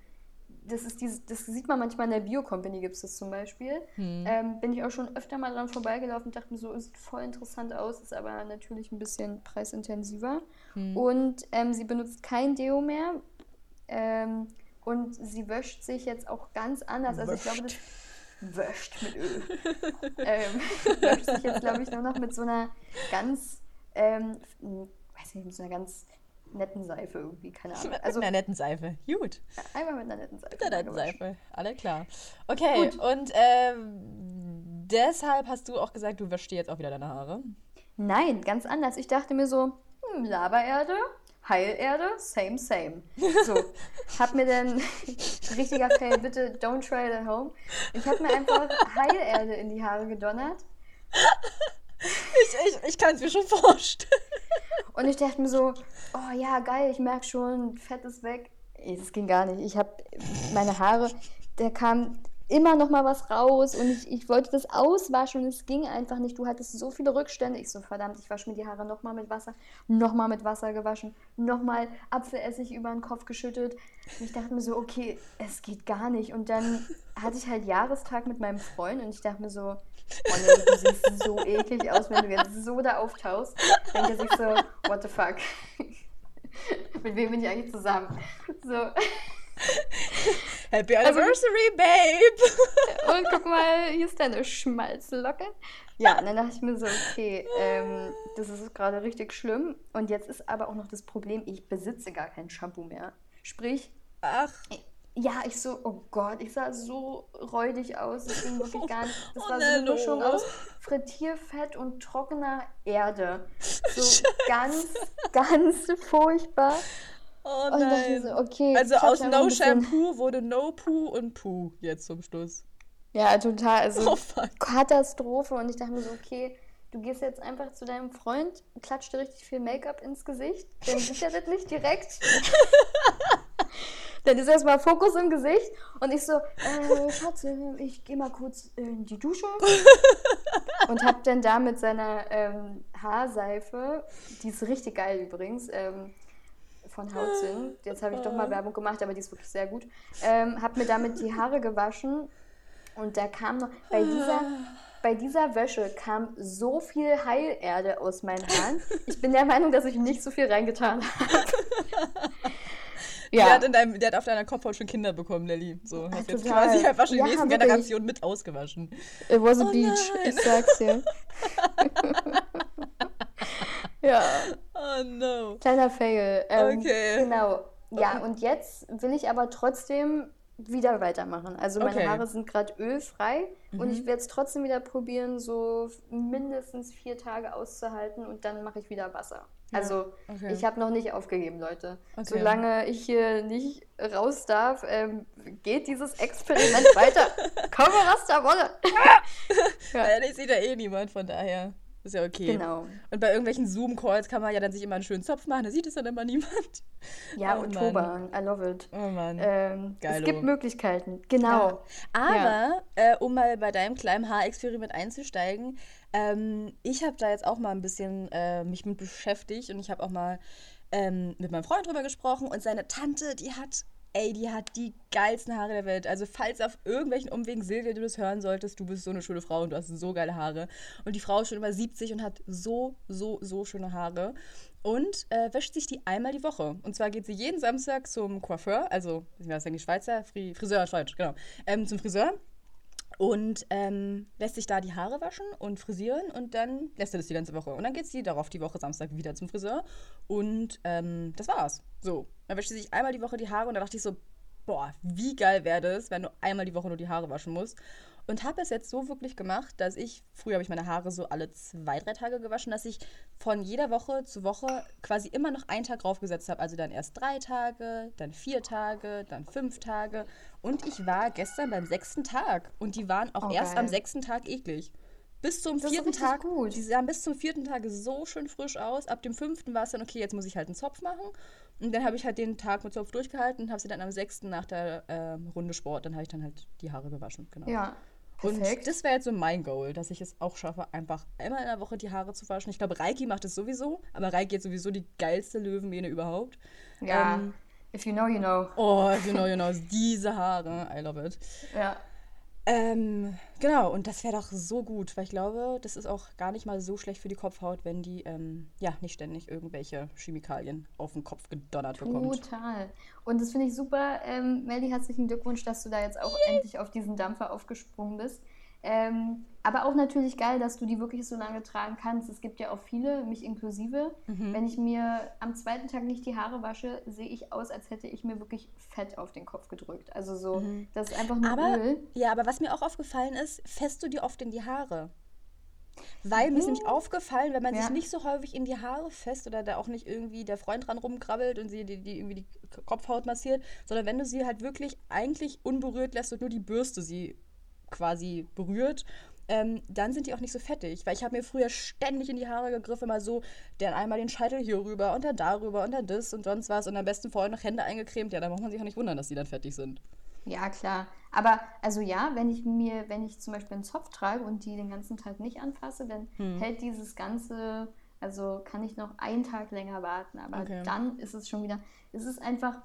das, ist dieses, das sieht man manchmal in der Bio-Company, gibt es das zum Beispiel. Hm. Ähm, bin ich auch schon öfter mal dran vorbeigelaufen und dachte mir so, es sieht voll interessant aus, ist aber natürlich ein bisschen preisintensiver. Hm. Und ähm, sie benutzt kein Deo mehr. Ähm, und sie wäscht sich jetzt auch ganz anders. Also ich glaube, das wäscht mit Öl. ähm, wäscht sich jetzt, glaube ich, nur noch mit so einer ganz, ähm, weiß nicht, mit so einer ganz netten Seife irgendwie, keine Ahnung. Also, mit einer netten Seife, gut. Einmal mit einer netten Seife. Mit einer netten Seife, alle klar. Okay, gut. und ähm, deshalb hast du auch gesagt, du wäschst dir jetzt auch wieder deine Haare? Nein, ganz anders. Ich dachte mir so, hm, Labererde, Heilerde, same, same. So, hab mir dann, richtiger Fail, bitte don't try it at home. Ich hab mir einfach Heilerde in die Haare gedonnert. Ich, ich, ich kann es mir schon vorstellen. Und ich dachte mir so, oh ja, geil, ich merke schon, Fett ist weg. Das ging gar nicht. Ich habe meine Haare, der kam immer noch mal was raus und ich, ich wollte das auswaschen und es ging einfach nicht. Du hattest so viele Rückstände. Ich so, verdammt, ich wasche mir die Haare noch mal mit Wasser, noch mal mit Wasser gewaschen, noch mal Apfelessig über den Kopf geschüttet. Und ich dachte mir so, okay, es geht gar nicht. Und dann hatte ich halt Jahrestag mit meinem Freund und ich dachte mir so, oh nee, du siehst so eklig aus, wenn du jetzt so da auftauchst. Denke ich so, what the fuck. mit wem bin ich eigentlich zusammen? So. Happy also- Anniversary, also, Babe! Und guck mal, hier ist deine Schmalzlocke. Ja, und dann dachte ich mir so, okay, ähm, das ist gerade richtig schlimm. Und jetzt ist aber auch noch das Problem, ich besitze gar kein Shampoo mehr. Sprich, Ach. Ja, ich so, oh Gott, ich sah so räudig aus. Das ging wirklich gar nicht. Das oh, war so eine Mischung aus Frittierfett und trockener Erde. So ganz, ganz furchtbar. Oh nein. So, okay, also aus No Shampoo wurde No Poo und Poo jetzt zum Schluss. Ja, total. Also oh, Katastrophe. Und ich dachte mir so, okay, du gehst jetzt einfach zu deinem Freund, klatscht dir richtig viel Make-up ins Gesicht, dann sieht er das nicht direkt. dann ist erstmal Fokus im Gesicht und ich so, äh, Schatz, ich gehe mal kurz in die Dusche und hab dann da mit seiner ähm, Haarseife, die ist richtig geil übrigens, ähm, von Haut sind. Jetzt habe ich doch mal Werbung gemacht, aber die ist wirklich sehr gut. Ähm, habe mir damit die Haare gewaschen und da kam noch bei dieser bei dieser Wäsche kam so viel Heilerde aus meinen Haaren. Ich bin der Meinung, dass ich nicht so viel reingetan habe. Ja. Der, hat deinem, der hat auf deiner Kopfhaut schon Kinder bekommen, Nelly. So, hast jetzt quasi einfach schon die ja, nächsten Generationen mit ausgewaschen. It was a oh beach, nein. ich sag's dir. Ja. Oh no. Kleiner Fail. Ähm, okay. Genau. Ja, und jetzt will ich aber trotzdem wieder weitermachen. Also meine okay. Haare sind gerade ölfrei mhm. und ich werde es trotzdem wieder probieren, so mindestens vier Tage auszuhalten und dann mache ich wieder Wasser. Ja. Also okay. ich habe noch nicht aufgegeben, Leute. Okay. Solange ich hier nicht raus darf, ähm, geht dieses Experiment weiter. Komme, was da wolle. ja. ja, das sieht ja eh niemand, von daher. Ist ja okay. Genau. Und bei irgendwelchen Zoom-Calls kann man ja dann sich immer einen schönen Zopf machen, da sieht es dann immer niemand. Ja, oh, Oktober, I love it. Oh Mann. Ähm, Geilo. Es gibt Möglichkeiten, genau. Ja. Aber, ja. Äh, um mal bei deinem kleinen Haarexperiment einzusteigen, ähm, ich habe da jetzt auch mal ein bisschen äh, mich mit beschäftigt und ich habe auch mal ähm, mit meinem Freund drüber gesprochen und seine Tante, die hat ey, die hat die geilsten Haare der Welt. Also, falls auf irgendwelchen Umwegen, Silvia, du das hören solltest, du bist so eine schöne Frau und du hast so geile Haare. Und die Frau ist schon über 70 und hat so, so, so schöne Haare. Und äh, wäscht sich die einmal die Woche. Und zwar geht sie jeden Samstag zum Coiffeur, also, was ist denn die Schweizer? Friseur, Schweiz, genau. Ähm, zum Friseur und ähm, lässt sich da die Haare waschen und frisieren und dann lässt er das die ganze Woche. Und dann geht sie darauf die Woche Samstag wieder zum Friseur und ähm, das war's. So, dann wäscht sie sich einmal die Woche die Haare und da dachte ich so, boah, wie geil wäre das, wenn du einmal die Woche nur die Haare waschen musst. Und habe es jetzt so wirklich gemacht, dass ich, früher habe ich meine Haare so alle zwei, drei Tage gewaschen, dass ich von jeder Woche zu Woche quasi immer noch einen Tag draufgesetzt habe. Also dann erst drei Tage, dann vier Tage, dann fünf Tage. Und ich war gestern beim sechsten Tag und die waren auch Oh, erst geil. am sechsten Tag eklig. Bis zum Das vierten Tag, gut. die sahen bis zum vierten Tag so schön frisch aus. Ab dem fünften war es dann, okay, jetzt muss ich halt einen Zopf machen. Und dann habe ich halt den Tag mit Zopf durchgehalten und habe sie dann am sechsten nach der ähm, Runde Sport, dann habe ich dann halt die Haare gewaschen. Genau. Ja, Und perfekt. das wäre jetzt so mein Goal, dass ich es auch schaffe, einfach einmal in der Woche die Haare zu waschen. Ich glaube, Reiki macht es sowieso, aber Reiki hat sowieso die geilste Löwenmähne überhaupt. ja, ähm, if you know, you know. Oh, genau, genau, diese Haare, I love it. Ja. Ähm, genau, und das wäre doch so gut, weil ich glaube, das ist auch gar nicht mal so schlecht für die Kopfhaut, wenn die ähm, ja nicht ständig irgendwelche Chemikalien auf den Kopf gedonnert bekommt. Total. Und das finde ich super. Ähm, Melly, herzlichen Glückwunsch, dass du da jetzt auch endlich auf diesen Dampfer aufgesprungen bist. Ähm, aber auch natürlich geil, dass du die wirklich so lange tragen kannst. Es gibt ja auch viele, mich inklusive. Mhm. Wenn ich mir am zweiten Tag nicht die Haare wasche, sehe ich aus, als hätte ich mir wirklich Fett auf den Kopf gedrückt. Also so, das ist einfach nur Mhm. Aber, Öl. ja, aber was mir auch aufgefallen ist, fässt du dir oft in die Haare. Weil mir ist nämlich aufgefallen, wenn man Ja. sich nicht so häufig in die Haare fässt oder da auch nicht irgendwie der Freund dran rumkrabbelt und sie die, die irgendwie die Kopfhaut massiert, sondern wenn du sie halt wirklich eigentlich unberührt lässt und nur die Bürste sie quasi berührt, ähm, dann sind die auch nicht so fettig. Weil ich habe mir früher ständig in die Haare gegriffen, mal so, dann einmal den Scheitel hier rüber und dann darüber und dann das und sonst was und am besten vorher noch Hände eingecremt. Ja, da muss man sich auch nicht wundern, dass die dann fettig sind. Ja, klar. Aber also ja, wenn ich mir, wenn ich zum Beispiel einen Zopf trage und die den ganzen Tag nicht anfasse, dann Hm. hält dieses Ganze, also kann ich noch einen Tag länger warten. Aber Okay. dann ist es schon wieder, es ist einfach,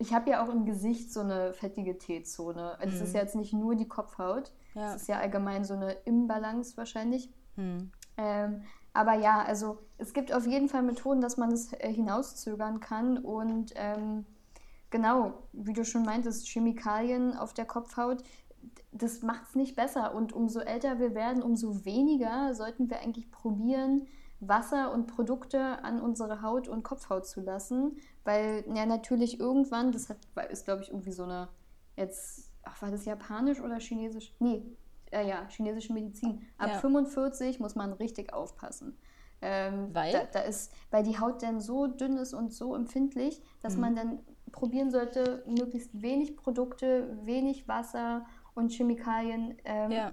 ich habe ja auch im Gesicht so eine fettige T-Zone. Es ist ja jetzt nicht nur die Kopfhaut. Hm. Ja. Es ist ja allgemein so eine Imbalance wahrscheinlich. Hm. Ähm, aber ja, also es gibt auf jeden Fall Methoden, dass man es äh, hinauszögern kann. Und ähm, genau, wie du schon meintest, Chemikalien auf der Kopfhaut, das macht es nicht besser. Und umso älter wir werden, umso weniger sollten wir eigentlich probieren, Wasser und Produkte an unsere Haut und Kopfhaut zu lassen. Weil ja natürlich irgendwann, das hat, ist glaube ich irgendwie so eine, jetzt, ach, war das japanisch oder chinesisch? Nee, äh, ja, chinesische Medizin. Ab Ja. 45 muss man richtig aufpassen. Ähm, Weil? Da, da ist, weil die Haut dann so dünn ist und so empfindlich, dass man dann probieren sollte, möglichst wenig Produkte, wenig Wasser und Chemikalien ähm, Ja,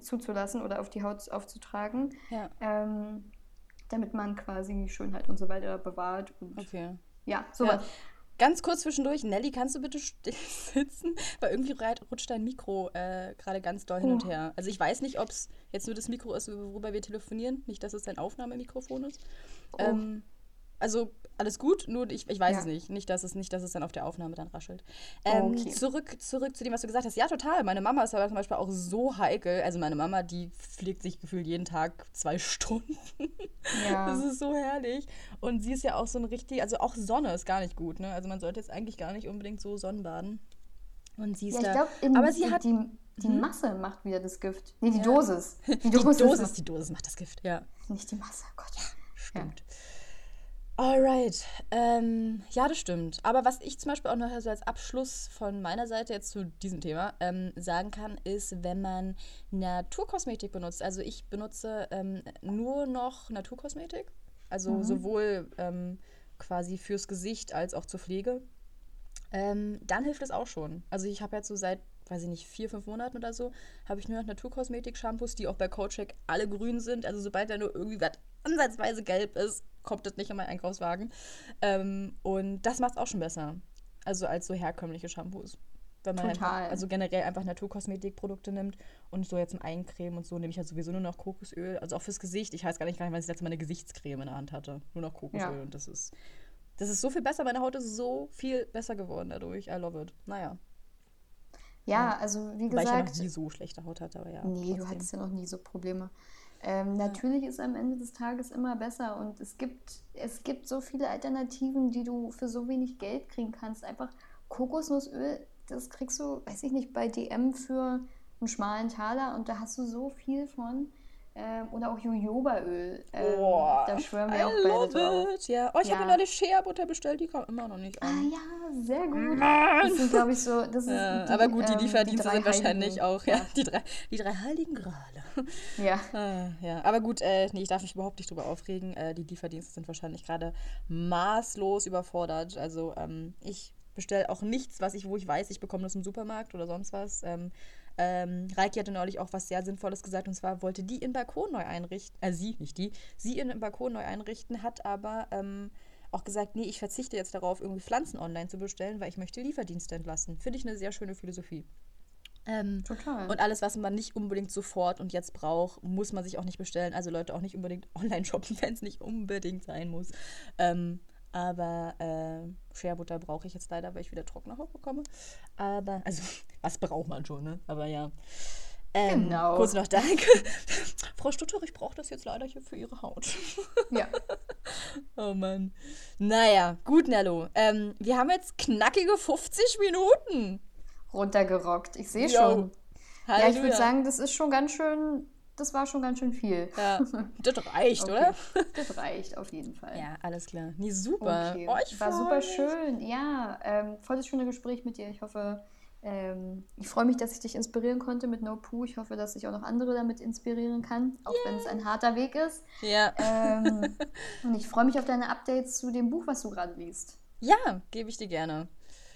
zuzulassen oder auf die Haut aufzutragen, ja, ähm, damit man quasi Schönheit und so weiter bewahrt. Und okay. Ja, sowas. Ja. Ganz kurz zwischendurch, Nelly, kannst du bitte still sitzen? Weil irgendwie rutscht dein Mikro äh, gerade ganz doll hin und Oh. her. Also ich weiß nicht, ob es jetzt nur das Mikro ist, worüber wir telefonieren. Nicht, dass es dein Aufnahmemikrofon ist. Oh. Ähm, also alles gut, nur ich, ich weiß Ja. es nicht. Nicht dass, es, nicht, dass es dann auf der Aufnahme dann raschelt. Ähm, Okay. zurück, zurück zu dem, was du gesagt hast. Ja, total. Meine Mama ist aber zum Beispiel auch so heikel. Also meine Mama, die pflegt sich gefühlt jeden Tag zwei Stunden. Ja. Das ist so herrlich. Und sie ist ja auch so ein richtig, also auch Sonne ist gar nicht gut, ne? Also man sollte jetzt eigentlich gar nicht unbedingt so Sonnenbaden. Und sie ist Ja, ich da. glaube, aber sie hat. die, die Masse macht wieder das Gift. Nee, die Ja. Dosis. Die Die Dosis, Dosis, macht- die Dosis macht das Gift, ja. nicht die Masse. Oh Gott. Stimmt. Alright. Ähm, ja, das stimmt. Aber was ich zum Beispiel auch noch so als Abschluss von meiner Seite jetzt zu diesem Thema ähm, sagen kann, ist, wenn man Naturkosmetik benutzt. Also ich benutze ähm, nur noch Naturkosmetik. Also sowohl ähm, quasi fürs Gesicht als auch zur Pflege. Ähm, dann hilft es auch schon. Also ich habe jetzt so seit, weiß ich nicht, vier, fünf Monaten oder so, habe ich nur noch Naturkosmetik-Shampoos, die auch bei Coachek alle grün sind. Also sobald da nur irgendwie was ansatzweise gelb ist, kommt das nicht in meinen Einkaufswagen. Ähm, und das macht es auch schon besser. Also als so herkömmliche Shampoos. Wenn man Total. einfach, also generell einfach Naturkosmetikprodukte nimmt und so jetzt zum Eincremen und so nehme ich halt sowieso nur noch Kokosöl. Also auch fürs Gesicht. Ich weiß gar nicht, wann ich das letzte Mal eine Gesichtscreme in der Hand hatte. Nur noch Kokosöl Ja. und das ist das ist so viel besser. Meine Haut ist so viel besser geworden dadurch. I love it. Naja. Ja, also wie Weil ich ja noch gesagt, nie so schlechte Haut hatte, aber ja. nee, du trotzdem. hattest ja noch nie so Probleme. Ähm, Natürlich ist am Ende des Tages immer besser und es gibt, es gibt so viele Alternativen, die du für so wenig Geld kriegen kannst. Einfach Kokosnussöl, das kriegst du, weiß ich nicht, bei DM für einen schmalen Taler und da hast du so viel von. Ähm, oder auch Jojobaöl. Ähm, Boah, da schwören wir I auch beide love drauf. it. Ja. Oh, ich habe Ja. mir neulich Shea-Butter bestellt, die kam immer noch nicht Ah an. ja, sehr gut. Mann. Das sind, glaube ich, so. Das ist Ja, die, aber gut, die ähm, Lieferdienste drei sind wahrscheinlich Heiligen. auch, ja, die drei, die drei heiligen Grale. Ja. Ah, ja, aber gut, äh, nee, ich darf mich überhaupt nicht drüber aufregen. Äh, die Lieferdienste sind wahrscheinlich gerade maßlos überfordert. Also ähm, ich bestelle auch nichts, was ich, wo ich weiß, ich bekomme das im Supermarkt oder sonst was. Ähm, ähm, Reiki hatte neulich auch was sehr Sinnvolles gesagt und zwar wollte die ihren Balkon neu einrichten, äh, sie, nicht die, sie ihren Balkon neu einrichten, hat aber ähm, auch gesagt, nee, ich verzichte jetzt darauf, irgendwie Pflanzen online zu bestellen, weil ich möchte Lieferdienste entlassen. Finde ich eine sehr schöne Philosophie. Ähm, Total. und alles, was man nicht unbedingt sofort und jetzt braucht, muss man sich auch nicht bestellen. Also Leute auch nicht unbedingt online shoppen, wenn es nicht unbedingt sein muss. Ähm, aber äh, Shea-Butter brauche ich jetzt leider, weil ich wieder trockene Haut bekomme. Aber, also, was braucht man schon, ne? Aber ja. Ähm, Genau. Kurz noch Danke. Frau Stutter, ich brauche das jetzt leider hier für Ihre Haut. ja. oh Mann. Naja, gut, Nello. Ähm, wir haben jetzt knackige 50 Minuten. Runtergerockt. Ich sehe schon. Ja, ich Halleluja. würde sagen, das ist schon ganz schön. Das war schon ganz schön viel. Ja, das reicht, Okay. oder? Das reicht auf jeden Fall. Ja, alles klar. Nee, super. Okay. Oh, ich War super schön. Ja, ähm, voll das schöne Gespräch mit dir. Ich hoffe, ähm, ich freue mich, dass ich dich inspirieren konnte mit No Poo. Ich hoffe, dass ich auch noch andere damit inspirieren kann, auch wenn es ein harter Weg ist. Ja. Ähm, und ich freue mich auf deine Updates zu dem Buch, was du gerade liest. ja, gebe ich dir gerne.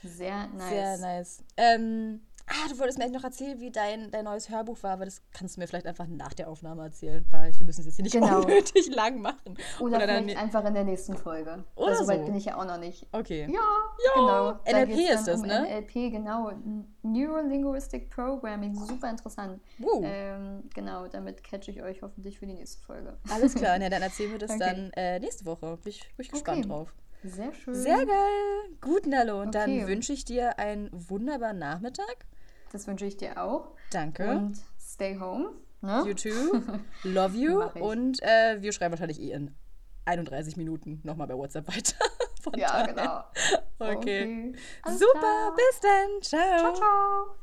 Sehr nice. Sehr nice. Ähm, ah, du wolltest mir eigentlich noch erzählen, wie dein, dein neues Hörbuch war, aber das kannst du mir vielleicht einfach nach der Aufnahme erzählen, weil wir müssen es jetzt hier nicht Genau. unnötig lang machen. Oder, dann- vielleicht einfach in der nächsten Folge. Oder Weil so weit bin ich ja auch noch nicht. Okay. Ja, Ja, genau. Da NLP geht's ist dann das, um ne? NLP, genau. Neurolinguistic Programming, super interessant. Wow. Ähm, genau, damit catche ich euch hoffentlich für die nächste Folge. Alles klar, ja, dann erzählen wir das Okay. dann äh, nächste Woche. Bin ich, bin ich gespannt Okay. drauf. Sehr schön. Sehr geil. Gut, Nello. Und dann Okay. wünsche ich dir einen wunderbaren Nachmittag. Das wünsche ich dir auch. Danke. Und stay home. Ne? You too. Love you. Und äh, wir schreiben wahrscheinlich eh in 31 Minuten nochmal bei WhatsApp weiter. Von Ja, daher. genau. Okay. Alles Super. Bis dann. Ciao. Ciao, ciao.